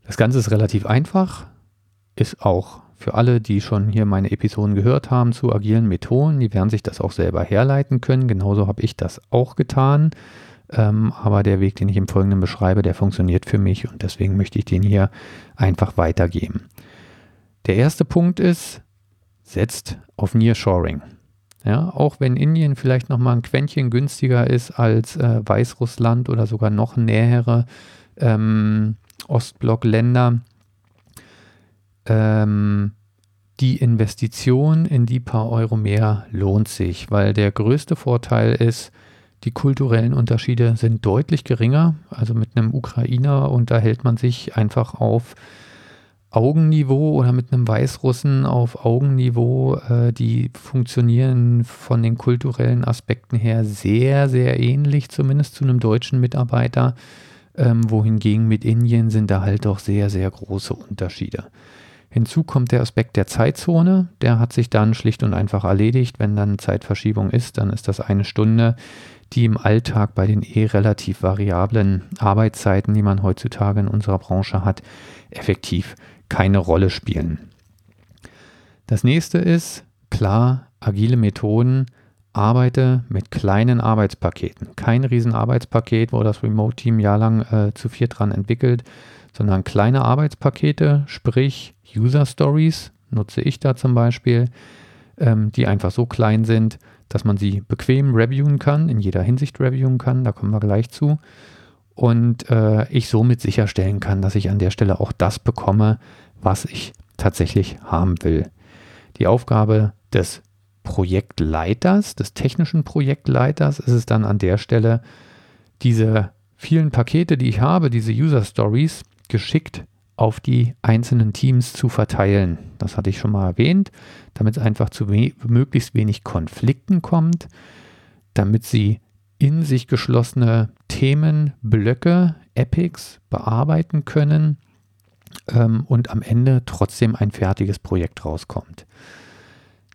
Das Ganze ist relativ einfach, ist auch für alle, die schon hier meine Episoden gehört haben zu agilen Methoden, die werden sich das auch selber herleiten können. Genauso habe ich das auch getan. Ähm, aber der Weg, den ich im Folgenden beschreibe, der funktioniert für mich und deswegen möchte ich den hier einfach weitergeben. Der erste Punkt ist, setzt auf Nearshoring. Ja, auch wenn Indien vielleicht noch mal ein Quäntchen günstiger ist als äh, Weißrussland oder sogar noch nähere ähm, Ostblockländer, ähm, die Investition in die paar Euro mehr lohnt sich, weil der größte Vorteil ist, die kulturellen Unterschiede sind deutlich geringer. Also mit einem Ukrainer unterhält man sich einfach auf Augenniveau oder mit einem Weißrussen auf Augenniveau, äh, die funktionieren von den kulturellen Aspekten her sehr, sehr ähnlich, zumindest zu einem deutschen Mitarbeiter. Ähm, wohingegen mit Indien sind da halt doch sehr, sehr große Unterschiede. Hinzu kommt der Aspekt der Zeitzone. Der hat sich dann schlicht und einfach erledigt. Wenn dann Zeitverschiebung ist, dann ist das eine Stunde, die im Alltag bei den eh relativ variablen Arbeitszeiten, die man heutzutage in unserer Branche hat, effektiv keine Rolle spielen. Das nächste ist, klar, agile Methoden, arbeite mit kleinen Arbeitspaketen. Kein Riesenarbeitspaket, wo das Remote-Team jahrelang äh, zu vier dran entwickelt, sondern kleine Arbeitspakete, sprich User Stories, nutze ich da zum Beispiel, ähm, die einfach so klein sind, dass man sie bequem reviewen kann, in jeder Hinsicht reviewen kann, da kommen wir gleich zu und äh, ich somit sicherstellen kann, dass ich an der Stelle auch das bekomme, was ich tatsächlich haben will. Die Aufgabe des Projektleiters, des technischen Projektleiters, ist es dann an der Stelle, diese vielen Pakete, die ich habe, diese User Stories, geschickt auf die einzelnen Teams zu verteilen. Das hatte ich schon mal erwähnt, damit es einfach zu we möglichst wenig Konflikten kommt, damit sie in sich geschlossene Themenblöcke, Epics bearbeiten können ähm, und am Ende trotzdem ein fertiges Projekt rauskommt.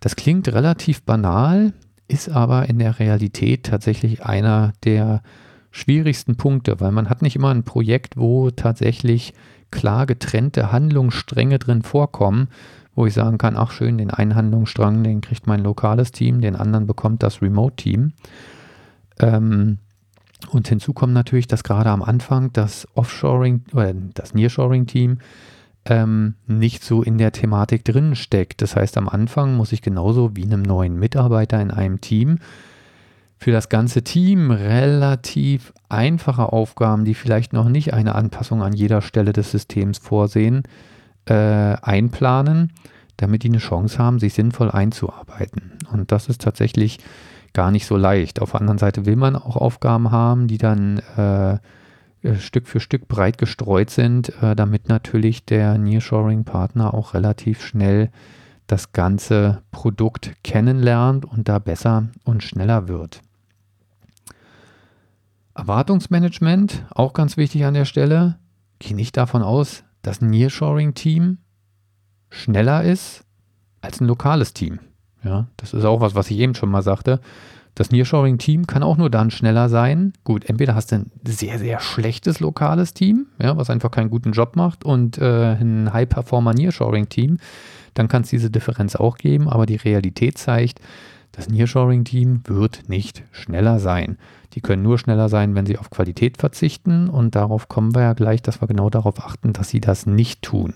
Das klingt relativ banal, ist aber in der Realität tatsächlich einer der schwierigsten Punkte, weil man hat nicht immer ein Projekt, wo tatsächlich klar getrennte Handlungsstränge drin vorkommen, wo ich sagen kann, ach schön, den einen Handlungsstrang, den kriegt mein lokales Team, den anderen bekommt das Remote-Team. Ähm, und hinzu kommt natürlich, dass gerade am Anfang das Offshoring oder das Nearshoring-Team ähm, nicht so in der Thematik drin steckt. Das heißt, am Anfang muss ich genauso wie einem neuen Mitarbeiter in einem Team für das ganze Team relativ einfache Aufgaben, die vielleicht noch nicht eine Anpassung an jeder Stelle des Systems vorsehen, äh, einplanen, damit die eine Chance haben, sich sinnvoll einzuarbeiten. Und das ist tatsächlich gar nicht so leicht. Auf der anderen Seite will man auch Aufgaben haben, die dann äh, Stück für Stück breit gestreut sind, äh, damit natürlich der Nearshoring-Partner auch relativ schnell das ganze Produkt kennenlernt und da besser und schneller wird. Erwartungsmanagement, auch ganz wichtig an der Stelle, gehe nicht davon aus, dass ein Nearshoring-Team schneller ist als ein lokales Team. Ja, das ist auch was, was ich eben schon mal sagte. Das Nearshoring-Team kann auch nur dann schneller sein. Gut, entweder hast du ein sehr, sehr schlechtes lokales Team, ja, was einfach keinen guten Job macht, und äh, ein High-Performer Nearshoring-Team, dann kann es diese Differenz auch geben, aber die Realität zeigt, das Nearshoring-Team wird nicht schneller sein. Die können nur schneller sein, wenn sie auf Qualität verzichten und darauf kommen wir ja gleich, dass wir genau darauf achten, dass sie das nicht tun.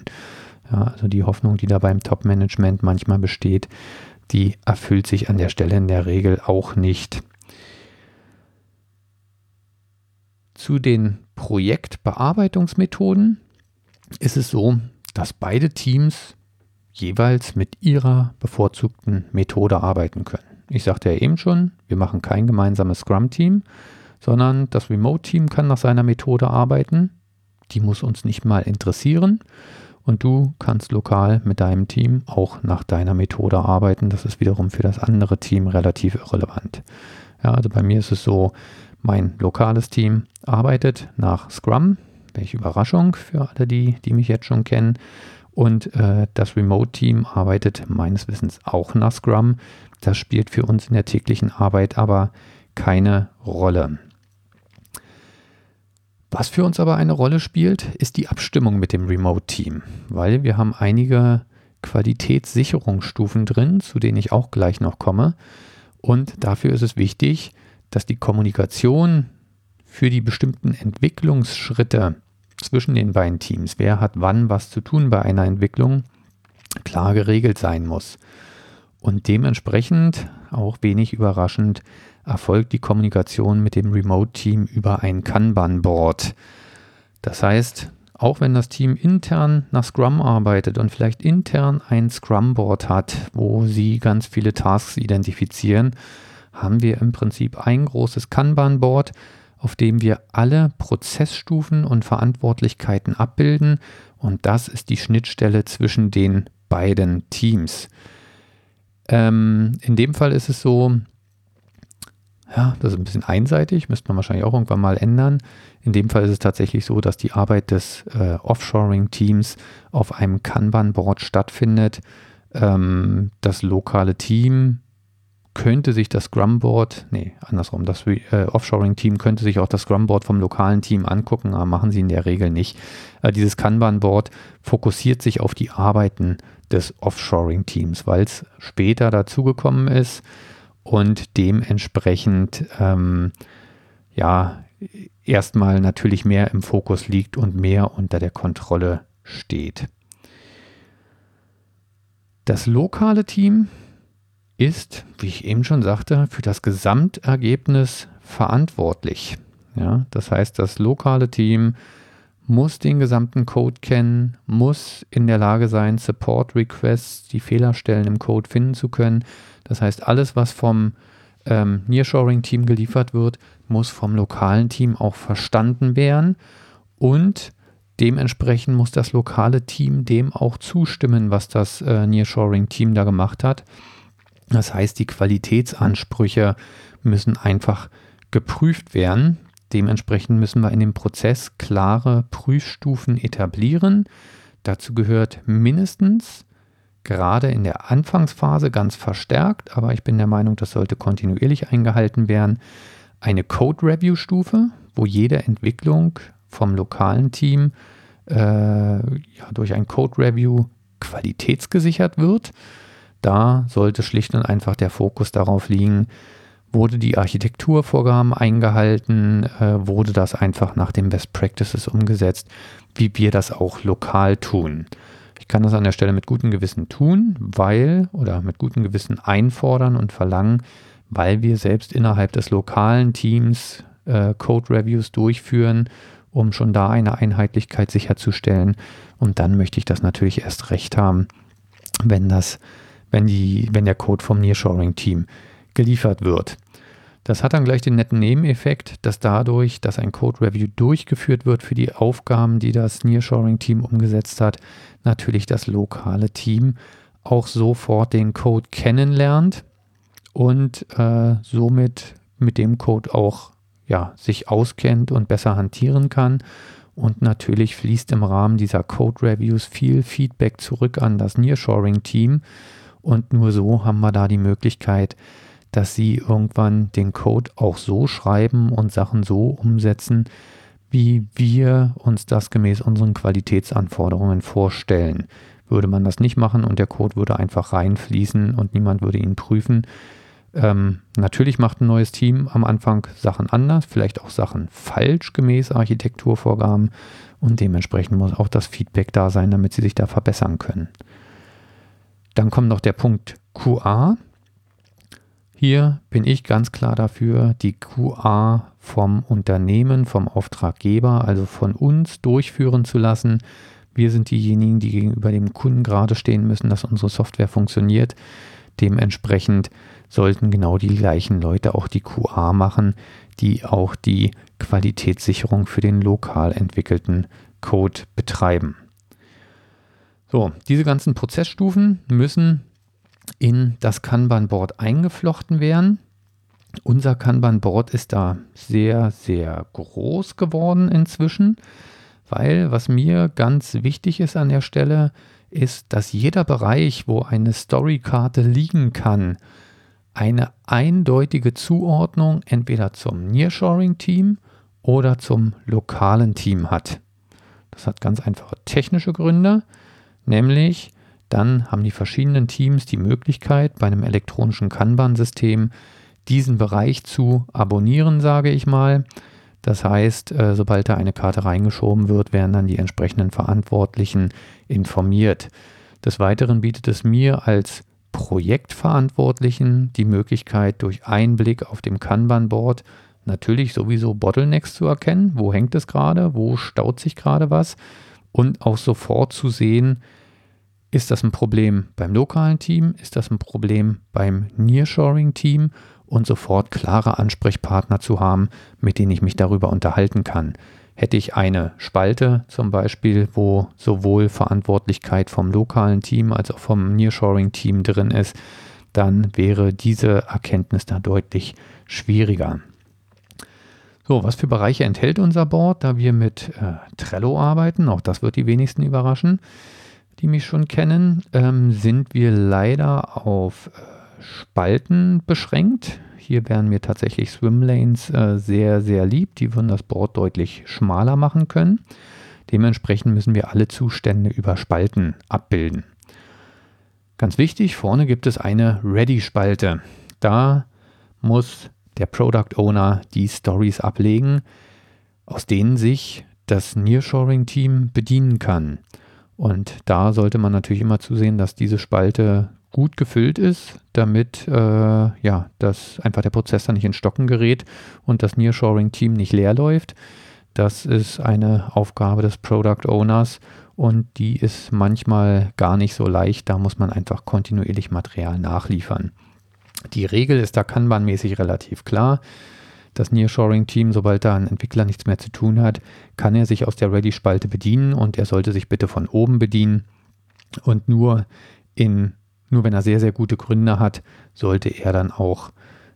Ja, also die Hoffnung, die da beim Top-Management manchmal besteht, die erfüllt sich an der Stelle in der Regel auch nicht. Zu den Projektbearbeitungsmethoden ist es so, dass beide Teams jeweils mit ihrer bevorzugten Methode arbeiten können. Ich sagte ja eben schon, wir machen kein gemeinsames Scrum-Team, sondern das Remote-Team kann nach seiner Methode arbeiten. Die muss uns nicht mal interessieren. Und du kannst lokal mit deinem Team auch nach deiner Methode arbeiten. Das ist wiederum für das andere Team relativ irrelevant. Ja, also bei mir ist es so, mein lokales Team arbeitet nach Scrum. Welche Überraschung für alle die, die mich jetzt schon kennen. Und äh, das Remote-Team arbeitet meines Wissens auch nach Scrum. Das spielt für uns in der täglichen Arbeit aber keine Rolle. Was für uns aber eine Rolle spielt, ist die Abstimmung mit dem Remote-Team, weil wir haben einige Qualitätssicherungsstufen drin, zu denen ich auch gleich noch komme. Und dafür ist es wichtig, dass die Kommunikation für die bestimmten Entwicklungsschritte zwischen den beiden Teams, wer hat wann was zu tun bei einer Entwicklung, klar geregelt sein muss. Und dementsprechend, auch wenig überraschend, erfolgt die Kommunikation mit dem Remote-Team über ein Kanban-Board. Das heißt, auch wenn das Team intern nach Scrum arbeitet und vielleicht intern ein Scrum-Board hat, wo sie ganz viele Tasks identifizieren, haben wir im Prinzip ein großes Kanban-Board, auf dem wir alle Prozessstufen und Verantwortlichkeiten abbilden. Und das ist die Schnittstelle zwischen den beiden Teams. Ähm, in dem Fall ist es so, ja, das ist ein bisschen einseitig, müsste man wahrscheinlich auch irgendwann mal ändern. In dem Fall ist es tatsächlich so, dass die Arbeit des äh, Offshoring-Teams auf einem Kanban-Board stattfindet. Ähm, das lokale Team könnte sich das Scrum-Board, nee, andersrum, das äh, Offshoring-Team könnte sich auch das Scrum-Board vom lokalen Team angucken, aber machen sie in der Regel nicht. Äh, dieses Kanban-Board fokussiert sich auf die Arbeiten des Offshoring-Teams, weil es später dazugekommen ist und dementsprechend ähm, ja erstmal natürlich mehr im Fokus liegt und mehr unter der Kontrolle steht. Das lokale Team ist, wie ich eben schon sagte, für das Gesamtergebnis verantwortlich. Ja, das heißt, das lokale Team muss den gesamten Code kennen, muss in der Lage sein, Support Requests, die Fehlerstellen im Code finden zu können, das heißt, alles, was vom ähm, Nearshoring-Team geliefert wird, muss vom lokalen Team auch verstanden werden und dementsprechend muss das lokale Team dem auch zustimmen, was das äh, Nearshoring-Team da gemacht hat. Das heißt, die Qualitätsansprüche müssen einfach geprüft werden. Dementsprechend müssen wir in dem Prozess klare Prüfstufen etablieren. Dazu gehört mindestens gerade in der Anfangsphase ganz verstärkt, aber ich bin der Meinung, das sollte kontinuierlich eingehalten werden. Eine Code-Review-Stufe, wo jede Entwicklung vom lokalen Team äh, ja, durch ein Code-Review qualitätsgesichert wird. Da sollte schlicht und einfach der Fokus darauf liegen, wurde die Architekturvorgaben eingehalten, äh, wurde das einfach nach den Best Practices umgesetzt, wie wir das auch lokal tun. Ich kann das an der Stelle mit gutem Gewissen tun, weil oder mit gutem Gewissen einfordern und verlangen, weil wir selbst innerhalb des lokalen Teams äh, Code Reviews durchführen, um schon da eine Einheitlichkeit sicherzustellen. Und dann möchte ich das natürlich erst recht haben, wenn das, wenn die, wenn der Code vom Nearshoring Team geliefert wird. Das hat dann gleich den netten Nebeneffekt, dass dadurch, dass ein Code Review durchgeführt wird für die Aufgaben, die das Nearshoring-Team umgesetzt hat, natürlich das lokale Team auch sofort den Code kennenlernt und äh, somit mit dem Code auch ja, sich auskennt und besser hantieren kann. Und natürlich fließt im Rahmen dieser Code Reviews viel Feedback zurück an das Nearshoring-Team. Und nur so haben wir da die Möglichkeit, dass sie irgendwann den Code auch so schreiben und Sachen so umsetzen, wie wir uns das gemäß unseren Qualitätsanforderungen vorstellen. Würde man das nicht machen und der Code würde einfach reinfließen und niemand würde ihn prüfen, ähm, natürlich macht ein neues Team am Anfang Sachen anders, vielleicht auch Sachen falsch gemäß Architekturvorgaben und dementsprechend muss auch das Feedback da sein, damit sie sich da verbessern können. Dann kommt noch der Punkt QA. Hier bin ich ganz klar dafür, die QA vom Unternehmen, vom Auftraggeber, also von uns durchführen zu lassen. Wir sind diejenigen, die gegenüber dem Kunden gerade stehen müssen, dass unsere Software funktioniert. Dementsprechend sollten genau die gleichen Leute auch die QA machen, die auch die Qualitätssicherung für den lokal entwickelten Code betreiben. So, diese ganzen Prozessstufen müssen in das Kanban-Board eingeflochten werden. Unser Kanban-Board ist da sehr, sehr groß geworden inzwischen, weil was mir ganz wichtig ist an der Stelle, ist, dass jeder Bereich, wo eine Storykarte liegen kann, eine eindeutige Zuordnung entweder zum Nearshoring-Team oder zum lokalen Team hat. Das hat ganz einfache technische Gründe, nämlich dann haben die verschiedenen Teams die Möglichkeit, bei einem elektronischen Kanban-System diesen Bereich zu abonnieren, sage ich mal. Das heißt, äh, sobald da eine Karte reingeschoben wird, werden dann die entsprechenden Verantwortlichen informiert. Des Weiteren bietet es mir als Projektverantwortlichen die Möglichkeit, durch Einblick auf dem Kanban-Board natürlich sowieso Bottlenecks zu erkennen. Wo hängt es gerade? Wo staut sich gerade was? Und auch sofort zu sehen, ist das ein Problem beim lokalen Team? Ist das ein Problem beim Nearshoring-Team? Und sofort klare Ansprechpartner zu haben, mit denen ich mich darüber unterhalten kann. Hätte ich eine Spalte zum Beispiel, wo sowohl Verantwortlichkeit vom lokalen Team als auch vom Nearshoring-Team drin ist, dann wäre diese Erkenntnis da deutlich schwieriger. So, was für Bereiche enthält unser Board, da wir mit äh, Trello arbeiten? Auch das wird die wenigsten überraschen, die mich schon kennen. Ähm, sind wir leider auf äh, Spalten beschränkt. Hier wären mir tatsächlich Swimlanes äh, sehr, sehr lieb. Die würden das Board deutlich schmaler machen können. Dementsprechend müssen wir alle Zustände über Spalten abbilden. Ganz wichtig, vorne gibt es eine Ready-Spalte. Da muss der Product Owner die Stories ablegen, aus denen sich das Nearshoring-Team bedienen kann. Und da sollte man natürlich immer zusehen, dass diese Spalte gut gefüllt ist, damit äh, ja, dass einfach der Prozess dann nicht in Stocken gerät und das Nearshoring-Team nicht leer läuft. Das ist eine Aufgabe des Product Owners und die ist manchmal gar nicht so leicht. Da muss man einfach kontinuierlich Material nachliefern. Die Regel ist da Kanban-mäßig relativ klar. Das Nearshoring-Team, sobald da ein Entwickler nichts mehr zu tun hat, kann er sich aus der Ready-Spalte bedienen und er sollte sich bitte von oben bedienen und nur in nur wenn er sehr, sehr gute Gründe hat, sollte er dann auch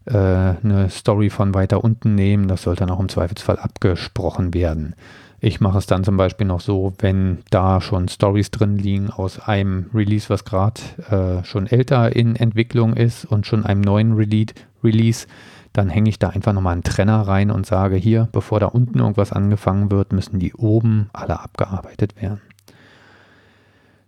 äh, eine Story von weiter unten nehmen. Das sollte dann auch im Zweifelsfall abgesprochen werden. Ich mache es dann zum Beispiel noch so, wenn da schon Stories drin liegen aus einem Release, was gerade äh, schon älter in Entwicklung ist und schon einem neuen Release, Release dann hänge ich da einfach nochmal einen Trenner rein und sage hier, bevor da unten irgendwas angefangen wird, müssen die oben alle abgearbeitet werden.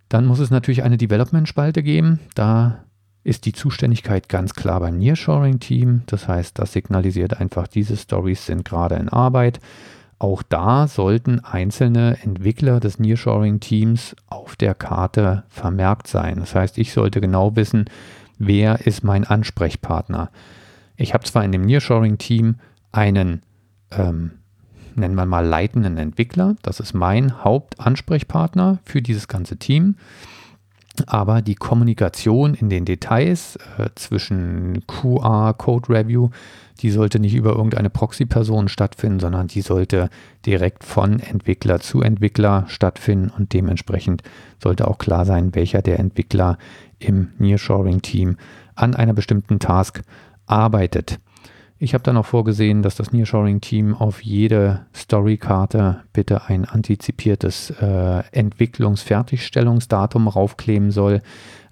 Dann muss es natürlich eine Development-Spalte geben. Da ist die Zuständigkeit ganz klar beim Nearshoring-Team. Das heißt, das signalisiert einfach, diese Stories sind gerade in Arbeit. Auch da sollten einzelne Entwickler des Nearshoring-Teams auf der Karte vermerkt sein. Das heißt, ich sollte genau wissen, wer ist mein Ansprechpartner. Ich habe zwar in dem Nearshoring-Team einen ähm, nennen wir mal leitenden Entwickler. Das ist mein Hauptansprechpartner für dieses ganze Team. Aber die Kommunikation in den Details äh, zwischen QA, Code Review, die sollte nicht über irgendeine Proxy-Person stattfinden, sondern die sollte direkt von Entwickler zu Entwickler stattfinden und dementsprechend sollte auch klar sein, welcher der Entwickler im Nearshoring-Team an einer bestimmten Task arbeitet. Ich habe dann auch vorgesehen, dass das Nearshoring-Team auf jede Storykarte bitte ein antizipiertes äh, Entwicklungsfertigstellungsdatum raufkleben soll.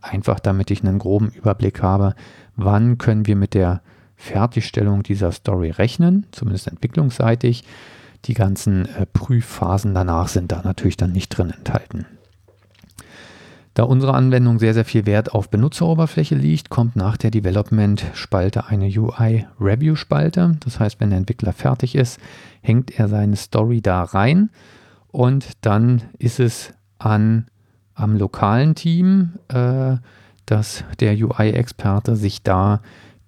Einfach damit ich einen groben Überblick habe, wann können wir mit der Fertigstellung dieser Story rechnen, zumindest entwicklungsseitig. Die ganzen äh, Prüfphasen danach sind da natürlich dann nicht drin enthalten. Da unsere Anwendung sehr, sehr viel Wert auf Benutzeroberfläche liegt, kommt nach der Development-Spalte eine UI-Review-Spalte. Das heißt, wenn der Entwickler fertig ist, hängt er seine Story da rein und dann ist es an, am lokalen Team, äh, dass der UI-Experte sich da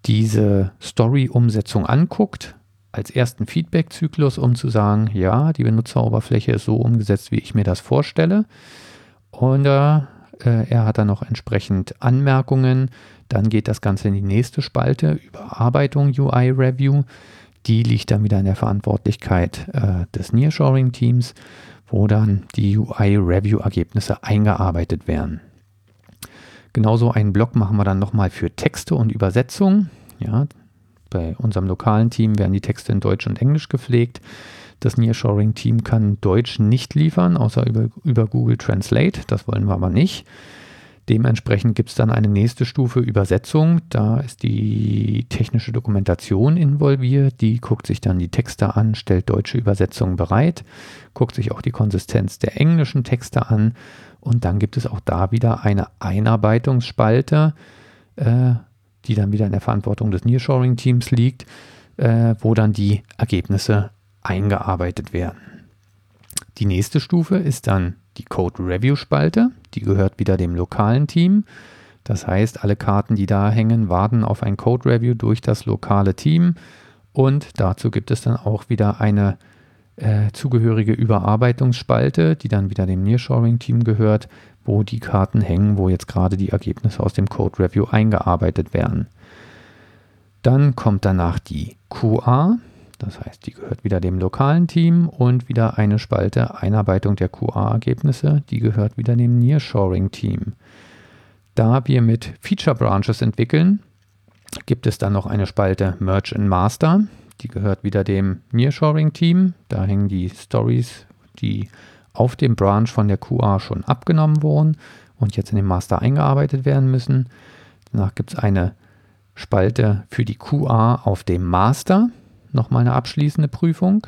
diese Story-Umsetzung anguckt, als ersten Feedback-Zyklus, um zu sagen, ja, die Benutzeroberfläche ist so umgesetzt, wie ich mir das vorstelle. Und äh, er hat dann noch entsprechend Anmerkungen. Dann geht das Ganze in die nächste Spalte, Überarbeitung UI-Review. Die liegt dann wieder in der Verantwortlichkeit äh, des Nearshoring-Teams, wo dann die UI-Review-Ergebnisse eingearbeitet werden. Genauso einen Block machen wir dann nochmal für Texte und Übersetzung. Ja, bei unserem lokalen Team werden die Texte in Deutsch und Englisch gepflegt. Das Nearshoring-Team kann Deutsch nicht liefern, außer über, über Google Translate. Das wollen wir aber nicht. Dementsprechend gibt es dann eine nächste Stufe Übersetzung. Da ist die technische Dokumentation involviert. Die guckt sich dann die Texte an, stellt deutsche Übersetzungen bereit, guckt sich auch die Konsistenz der englischen Texte an. Und dann gibt es auch da wieder eine Einarbeitungsspalte, äh, die dann wieder in der Verantwortung des Nearshoring-Teams liegt, äh, wo dann die Ergebnisse eingearbeitet werden. Die nächste Stufe ist dann die Code Review Spalte, die gehört wieder dem lokalen Team. Das heißt, alle Karten, die da hängen, warten auf ein Code Review durch das lokale Team und dazu gibt es dann auch wieder eine äh, zugehörige Überarbeitungsspalte, die dann wieder dem Nearshoring-Team gehört, wo die Karten hängen, wo jetzt gerade die Ergebnisse aus dem Code Review eingearbeitet werden. Dann kommt danach die QA, das heißt, die gehört wieder dem lokalen Team und wieder eine Spalte Einarbeitung der QA-Ergebnisse, die gehört wieder dem Nearshoring-Team. Da wir mit Feature Branches entwickeln, gibt es dann noch eine Spalte Merge and Master, die gehört wieder dem Nearshoring-Team. Da hängen die Stories, die auf dem Branch von der QA schon abgenommen wurden und jetzt in den Master eingearbeitet werden müssen. Danach gibt es eine Spalte für die QA auf dem Master nochmal eine abschließende Prüfung.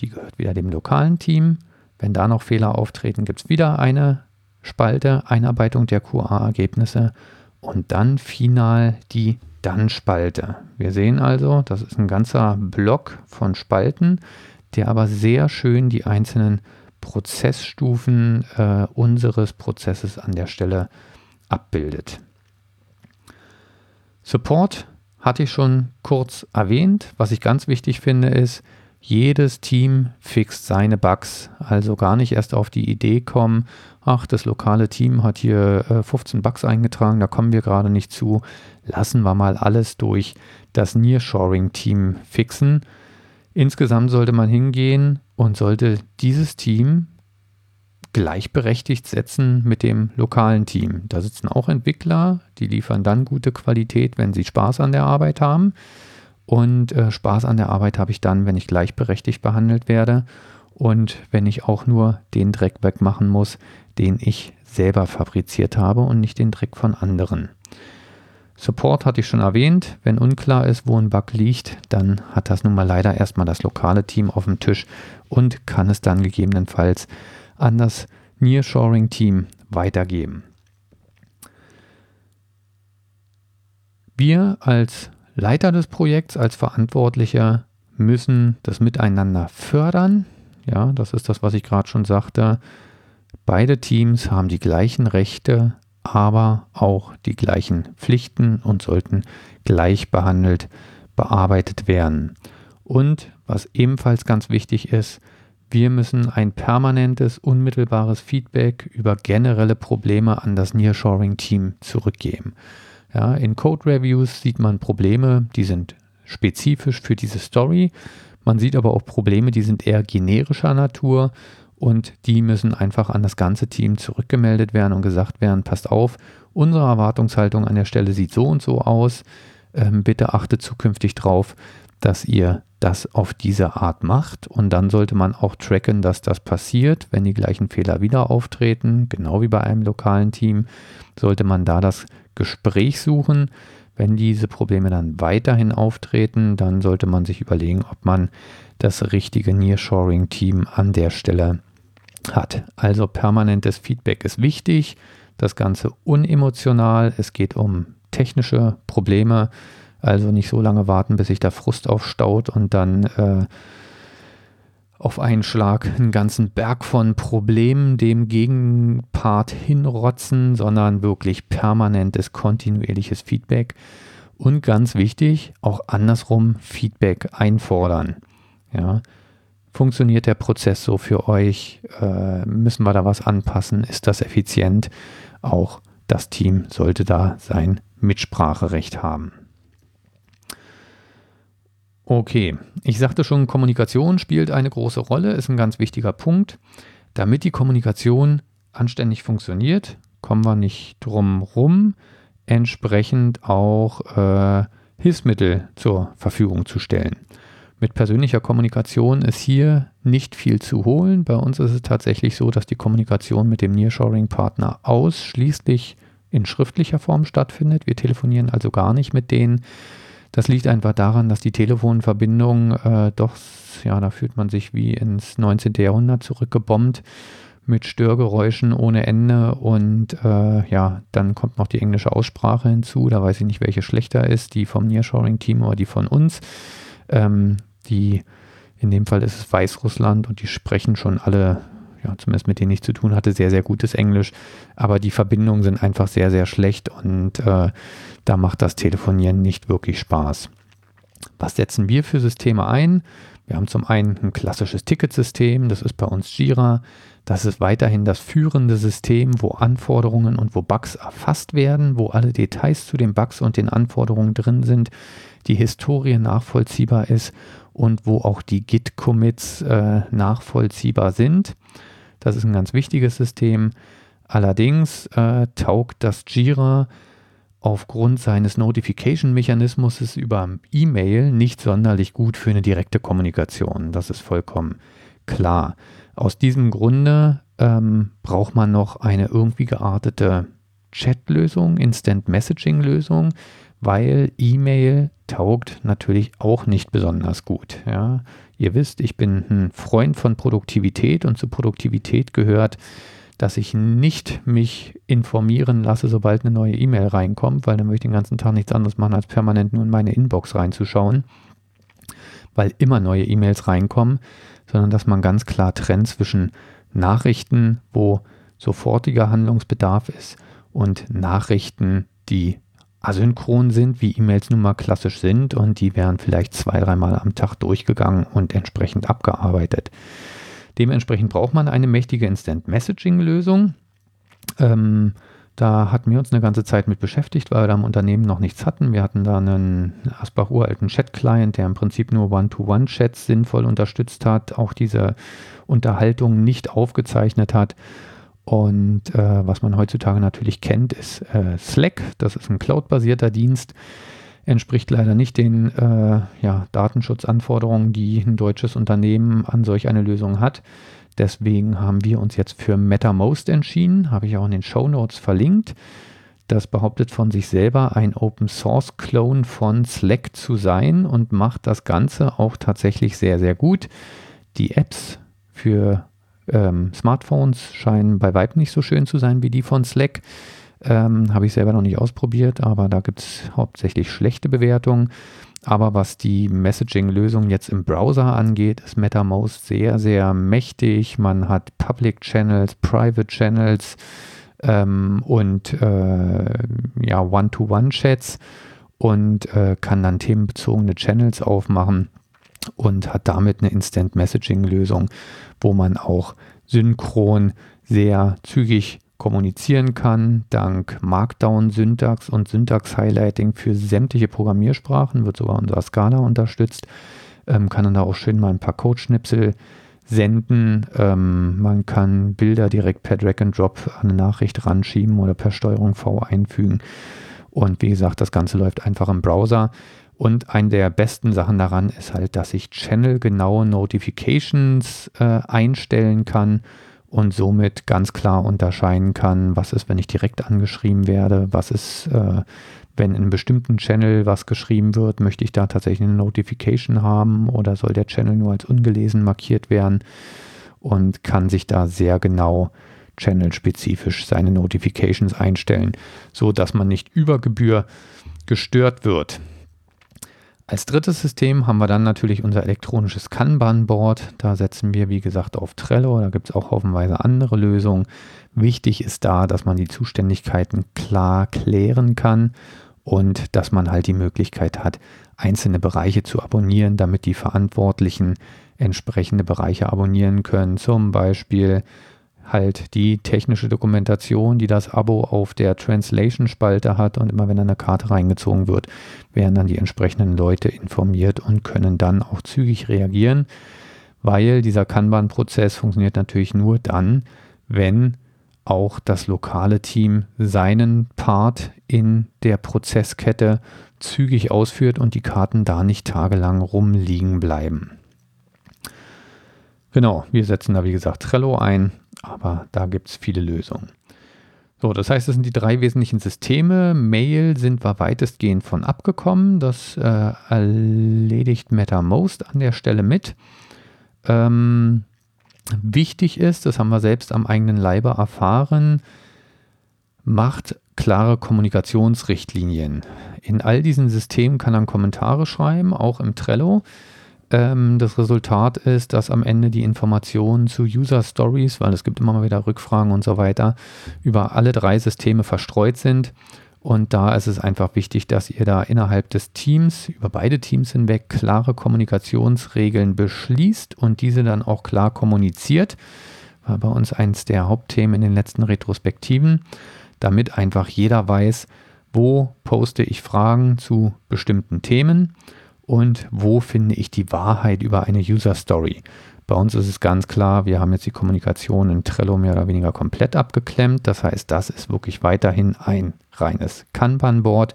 Die gehört wieder dem lokalen Team. Wenn da noch Fehler auftreten, gibt es wieder eine Spalte, Einarbeitung der QA-Ergebnisse und dann final die Dann-Spalte. Wir sehen also, das ist ein ganzer Block von Spalten, der aber sehr schön die einzelnen Prozessstufen äh, unseres Prozesses an der Stelle abbildet. Support hatte ich schon kurz erwähnt. Was ich ganz wichtig finde, ist, jedes Team fixt seine Bugs. Also gar nicht erst auf die Idee kommen, ach, das lokale Team hat hier äh, 15 Bugs eingetragen, da kommen wir gerade nicht zu. Lassen wir mal alles durch das Nearshoring-Team fixen. Insgesamt sollte man hingehen und sollte dieses Team gleichberechtigt setzen mit dem lokalen Team. Da sitzen auch Entwickler, die liefern dann gute Qualität, wenn sie Spaß an der Arbeit haben. Und äh, Spaß an der Arbeit habe ich dann, wenn ich gleichberechtigt behandelt werde und wenn ich auch nur den Dreck wegmachen muss, den ich selber fabriziert habe und nicht den Dreck von anderen. Support hatte ich schon erwähnt. Wenn unklar ist, wo ein Bug liegt, dann hat das nun mal leider erstmal das lokale Team auf dem Tisch und kann es dann gegebenenfalls an das Nearshoring-Team weitergeben. Wir als Leiter des Projekts, als Verantwortlicher müssen das Miteinander fördern. Ja, das ist das, was ich gerade schon sagte. Beide Teams haben die gleichen Rechte, aber auch die gleichen Pflichten und sollten gleich behandelt bearbeitet werden. Und was ebenfalls ganz wichtig ist, wir müssen ein permanentes, unmittelbares Feedback über generelle Probleme an das Nearshoring-Team zurückgeben. Ja, in Code-Reviews sieht man Probleme, die sind spezifisch für diese Story. Man sieht aber auch Probleme, die sind eher generischer Natur und die müssen einfach an das ganze Team zurückgemeldet werden und gesagt werden, passt auf, unsere Erwartungshaltung an der Stelle sieht so und so aus. Ähm, bitte achtet zukünftig drauf, dass ihr das auf diese Art macht. Und dann sollte man auch tracken, dass das passiert, wenn die gleichen Fehler wieder auftreten, genau wie bei einem lokalen Team, sollte man da das Gespräch suchen. Wenn diese Probleme dann weiterhin auftreten, dann sollte man sich überlegen, ob man das richtige Nearshoring-Team an der Stelle hat. Also permanentes Feedback ist wichtig, das Ganze unemotional, es geht um technische Probleme, also nicht so lange warten, bis sich der Frust aufstaut und dann äh, auf einen Schlag einen ganzen Berg von Problemen dem Gegenpart hinrotzen, sondern wirklich permanentes, kontinuierliches Feedback. Und ganz wichtig, auch andersrum Feedback einfordern. Ja, funktioniert der Prozess so für euch? Äh, müssen wir da was anpassen? Ist das effizient? Auch das Team sollte da sein Mitspracherecht haben. Okay, ich sagte schon, Kommunikation spielt eine große Rolle, ist ein ganz wichtiger Punkt. Damit die Kommunikation anständig funktioniert, kommen wir nicht drum rum, entsprechend auch äh, Hilfsmittel zur Verfügung zu stellen. Mit persönlicher Kommunikation ist hier nicht viel zu holen. Bei uns ist es tatsächlich so, dass die Kommunikation mit dem Nearshoring-Partner ausschließlich in schriftlicher Form stattfindet. Wir telefonieren also gar nicht mit denen. Das liegt einfach daran, dass die Telefonverbindung äh, doch, ja, da fühlt man sich wie ins 19. Jahrhundert zurückgebombt mit Störgeräuschen ohne Ende und äh, ja, dann kommt noch die englische Aussprache hinzu. Da weiß ich nicht, welche schlechter ist, die vom Nearshoring-Team oder die von uns. Ähm, die, in dem Fall ist es Weißrussland und die sprechen schon alle ja, zumindest mit denen ich zu tun hatte, sehr, sehr gutes Englisch. Aber die Verbindungen sind einfach sehr, sehr schlecht und äh, da macht das Telefonieren nicht wirklich Spaß. Was setzen wir für Systeme ein? Wir haben zum einen ein klassisches Ticketsystem, das ist bei uns Jira. Das ist weiterhin das führende System, wo Anforderungen und wo Bugs erfasst werden, wo alle Details zu den Bugs und den Anforderungen drin sind, die Historie nachvollziehbar ist und wo auch die Git-Commits äh, nachvollziehbar sind. Das ist ein ganz wichtiges System. Allerdings äh, taugt das Jira aufgrund seines Notification-Mechanismus über E-Mail nicht sonderlich gut für eine direkte Kommunikation. Das ist vollkommen klar. Aus diesem Grunde ähm, braucht man noch eine irgendwie geartete Chat-Lösung, Instant-Messaging-Lösung, weil E-Mail taugt natürlich auch nicht besonders gut. Ja. Ihr wisst, ich bin ein Freund von Produktivität und zu Produktivität gehört, dass ich nicht mich informieren lasse, sobald eine neue E-Mail reinkommt, weil dann möchte ich den ganzen Tag nichts anderes machen, als permanent nur in meine Inbox reinzuschauen, weil immer neue E-Mails reinkommen, sondern dass man ganz klar trennt zwischen Nachrichten, wo sofortiger Handlungsbedarf ist, und Nachrichten, die asynchron sind, wie E-Mails nun mal klassisch sind und die werden vielleicht zwei, dreimal am Tag durchgegangen und entsprechend abgearbeitet. Dementsprechend braucht man eine mächtige Instant Messaging Lösung. Ähm, da hatten wir uns eine ganze Zeit mit beschäftigt, weil wir da im Unternehmen noch nichts hatten. Wir hatten da einen Asbach uralten Chat-Client, der im Prinzip nur One-to-One-Chats sinnvoll unterstützt hat, auch diese Unterhaltung nicht aufgezeichnet hat und äh, was man heutzutage natürlich kennt, ist äh, Slack. Das ist ein cloud-basierter Dienst. Entspricht leider nicht den äh, ja, Datenschutzanforderungen, die ein deutsches Unternehmen an solch eine Lösung hat. Deswegen haben wir uns jetzt für MetaMost entschieden. Habe ich auch in den Show Notes verlinkt. Das behauptet von sich selber, ein Open Source Clone von Slack zu sein und macht das Ganze auch tatsächlich sehr, sehr gut. Die Apps für ähm, Smartphones scheinen bei Vibe nicht so schön zu sein wie die von Slack. Ähm, Habe ich selber noch nicht ausprobiert, aber da gibt es hauptsächlich schlechte Bewertungen. Aber was die Messaging-Lösung jetzt im Browser angeht, ist MetaMost sehr, sehr mächtig. Man hat Public Channels, Private Channels ähm, und äh, ja, One-to-One-Chats und äh, kann dann themenbezogene Channels aufmachen und hat damit eine Instant Messaging Lösung, wo man auch synchron sehr zügig kommunizieren kann, dank Markdown-Syntax und Syntax-Highlighting für sämtliche Programmiersprachen, wird sogar unser Scala unterstützt, ähm, kann dann da auch schön mal ein paar Codeschnipsel senden. Ähm, man kann Bilder direkt per Drag and Drop an eine Nachricht ranschieben oder per Steuerung V einfügen. Und wie gesagt, das Ganze läuft einfach im Browser. Und eine der besten Sachen daran ist halt, dass ich channelgenaue Notifications äh, einstellen kann und somit ganz klar unterscheiden kann, was ist, wenn ich direkt angeschrieben werde, was ist, äh, wenn in einem bestimmten Channel was geschrieben wird, möchte ich da tatsächlich eine Notification haben oder soll der Channel nur als ungelesen markiert werden und kann sich da sehr genau channelspezifisch seine Notifications einstellen, so dass man nicht über Gebühr gestört wird. Als drittes System haben wir dann natürlich unser elektronisches Kanban-Board. Da setzen wir, wie gesagt, auf Trello. Da gibt es auch haufenweise andere Lösungen. Wichtig ist da, dass man die Zuständigkeiten klar klären kann und dass man halt die Möglichkeit hat, einzelne Bereiche zu abonnieren, damit die Verantwortlichen entsprechende Bereiche abonnieren können. Zum Beispiel halt die technische Dokumentation, die das Abo auf der Translation-Spalte hat und immer wenn eine Karte reingezogen wird, werden dann die entsprechenden Leute informiert und können dann auch zügig reagieren, weil dieser Kanban-Prozess funktioniert natürlich nur dann, wenn auch das lokale Team seinen Part in der Prozesskette zügig ausführt und die Karten da nicht tagelang rumliegen bleiben. Genau, wir setzen da wie gesagt Trello ein aber da gibt es viele Lösungen. So, das heißt, das sind die drei wesentlichen Systeme. Mail sind wir weitestgehend von abgekommen. Das äh, erledigt MetaMost an der Stelle mit. Ähm, wichtig ist, das haben wir selbst am eigenen Leibe erfahren, macht klare Kommunikationsrichtlinien. In all diesen Systemen kann man Kommentare schreiben, auch im Trello. Ähm, das Resultat ist, dass am Ende die Informationen zu User Stories, weil es gibt immer mal wieder Rückfragen und so weiter, über alle drei Systeme verstreut sind. Und da ist es einfach wichtig, dass ihr da innerhalb des Teams, über beide Teams hinweg, klare Kommunikationsregeln beschließt und diese dann auch klar kommuniziert. War bei uns eins der Hauptthemen in den letzten Retrospektiven, damit einfach jeder weiß, wo poste ich Fragen zu bestimmten Themen und wo finde ich die Wahrheit über eine User Story. Bei uns ist es ganz klar, wir haben jetzt die Kommunikation in Trello mehr oder weniger komplett abgeklemmt. Das heißt, das ist wirklich weiterhin ein reines Kanban-Board.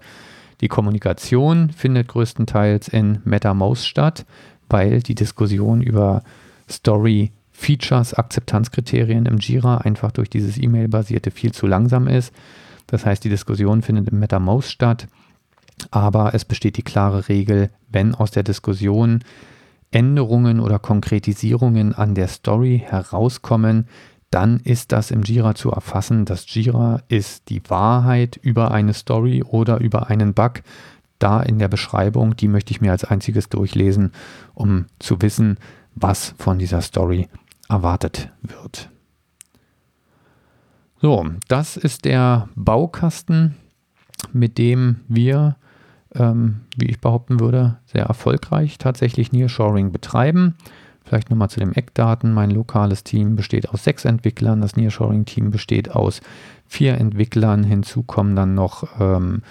Die Kommunikation findet größtenteils in MetaMouse statt, weil die Diskussion über Story Features, Akzeptanzkriterien im Jira einfach durch dieses E-Mail-basierte viel zu langsam ist. Das heißt, die Diskussion findet im MetaMouse statt. Aber es besteht die klare Regel, wenn aus der Diskussion Änderungen oder Konkretisierungen an der Story herauskommen, dann ist das im Jira zu erfassen. Das Jira ist die Wahrheit über eine Story oder über einen Bug. Da in der Beschreibung, die möchte ich mir als einziges durchlesen, um zu wissen, was von dieser Story erwartet wird. So, das ist der Baukasten, mit dem wir ähm, wie ich behaupten würde, sehr erfolgreich tatsächlich Nearshoring betreiben. Vielleicht nochmal zu den Eckdaten. Mein lokales Team besteht aus sechs Entwicklern. Das Nearshoring-Team besteht aus vier Entwicklern. Hinzu kommen dann noch ähm,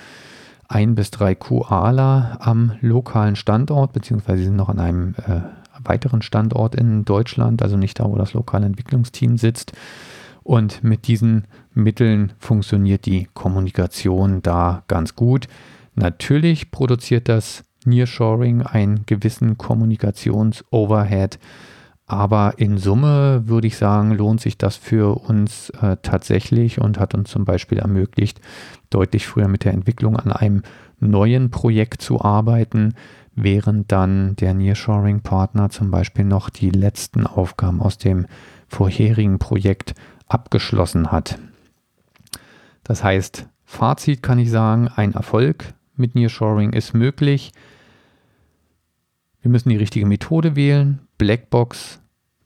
ein bis drei QAler am lokalen Standort, beziehungsweise sie sind noch an einem äh, weiteren Standort in Deutschland, also nicht da, wo das lokale Entwicklungsteam sitzt. Und mit diesen Mitteln funktioniert die Kommunikation da ganz gut. Natürlich produziert das Nearshoring einen gewissen Kommunikations-Overhead, aber in Summe würde ich sagen, lohnt sich das für uns äh, tatsächlich und hat uns zum Beispiel ermöglicht, deutlich früher mit der Entwicklung an einem neuen Projekt zu arbeiten, während dann der Nearshoring-Partner zum Beispiel noch die letzten Aufgaben aus dem vorherigen Projekt abgeschlossen hat. Das heißt, Fazit kann ich sagen, ein Erfolg mit Nearshoring ist möglich. Wir müssen die richtige Methode wählen. Blackbox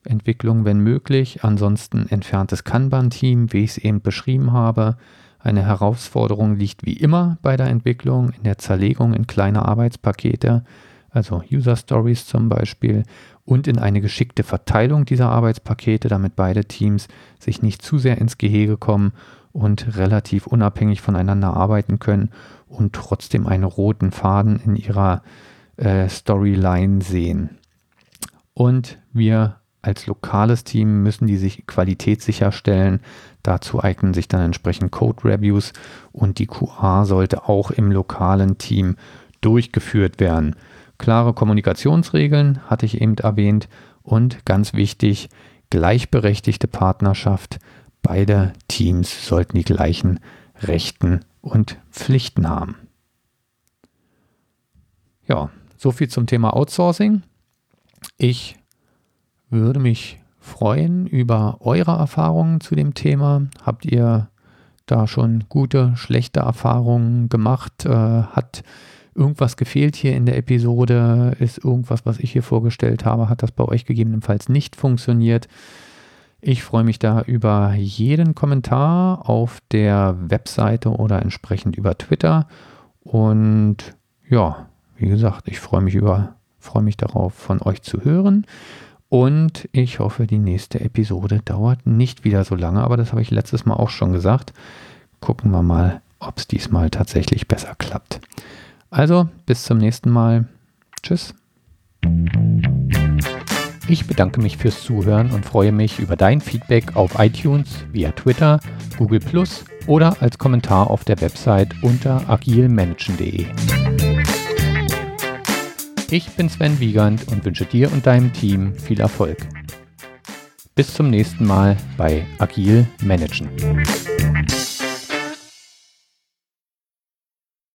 Entwicklung, wenn möglich. Ansonsten entferntes Kanban-Team, wie ich es eben beschrieben habe. Eine Herausforderung liegt wie immer bei der Entwicklung in der Zerlegung in kleine Arbeitspakete, also User Stories zum Beispiel, und in eine geschickte Verteilung dieser Arbeitspakete, damit beide Teams sich nicht zu sehr ins Gehege kommen und relativ unabhängig voneinander arbeiten können und trotzdem einen roten Faden in ihrer äh, Storyline sehen. Und wir als lokales Team müssen die sich Qualität sicherstellen. Dazu eignen sich dann entsprechend Code Reviews und die QA sollte auch im lokalen Team durchgeführt werden. Klare Kommunikationsregeln hatte ich eben erwähnt und ganz wichtig, gleichberechtigte Partnerschaft. Beide Teams sollten die gleichen Rechten und Pflichten haben. Ja, so viel zum Thema Outsourcing. Ich würde mich freuen über eure Erfahrungen zu dem Thema. Habt ihr da schon gute, schlechte Erfahrungen gemacht? Äh, hat irgendwas gefehlt hier in der Episode? Ist irgendwas, was ich hier vorgestellt habe, hat das bei euch gegebenenfalls nicht funktioniert? Ich freue mich da über jeden Kommentar auf der Webseite oder entsprechend über Twitter. Und ja, wie gesagt, ich freue mich über, freue mich darauf, von euch zu hören. Und ich hoffe, die nächste Episode dauert nicht wieder so lange, aber das habe ich letztes Mal auch schon gesagt. Gucken wir mal, ob es diesmal tatsächlich besser klappt. Also, bis zum nächsten Mal. Tschüss. Ich bedanke mich fürs Zuhören und freue mich über dein Feedback auf iTunes, via Twitter, Google Plus oder als Kommentar auf der Website unter agilmanagen.de. Ich bin Sven Wiegand und wünsche dir und deinem Team viel Erfolg. Bis zum nächsten Mal bei Agil Managen.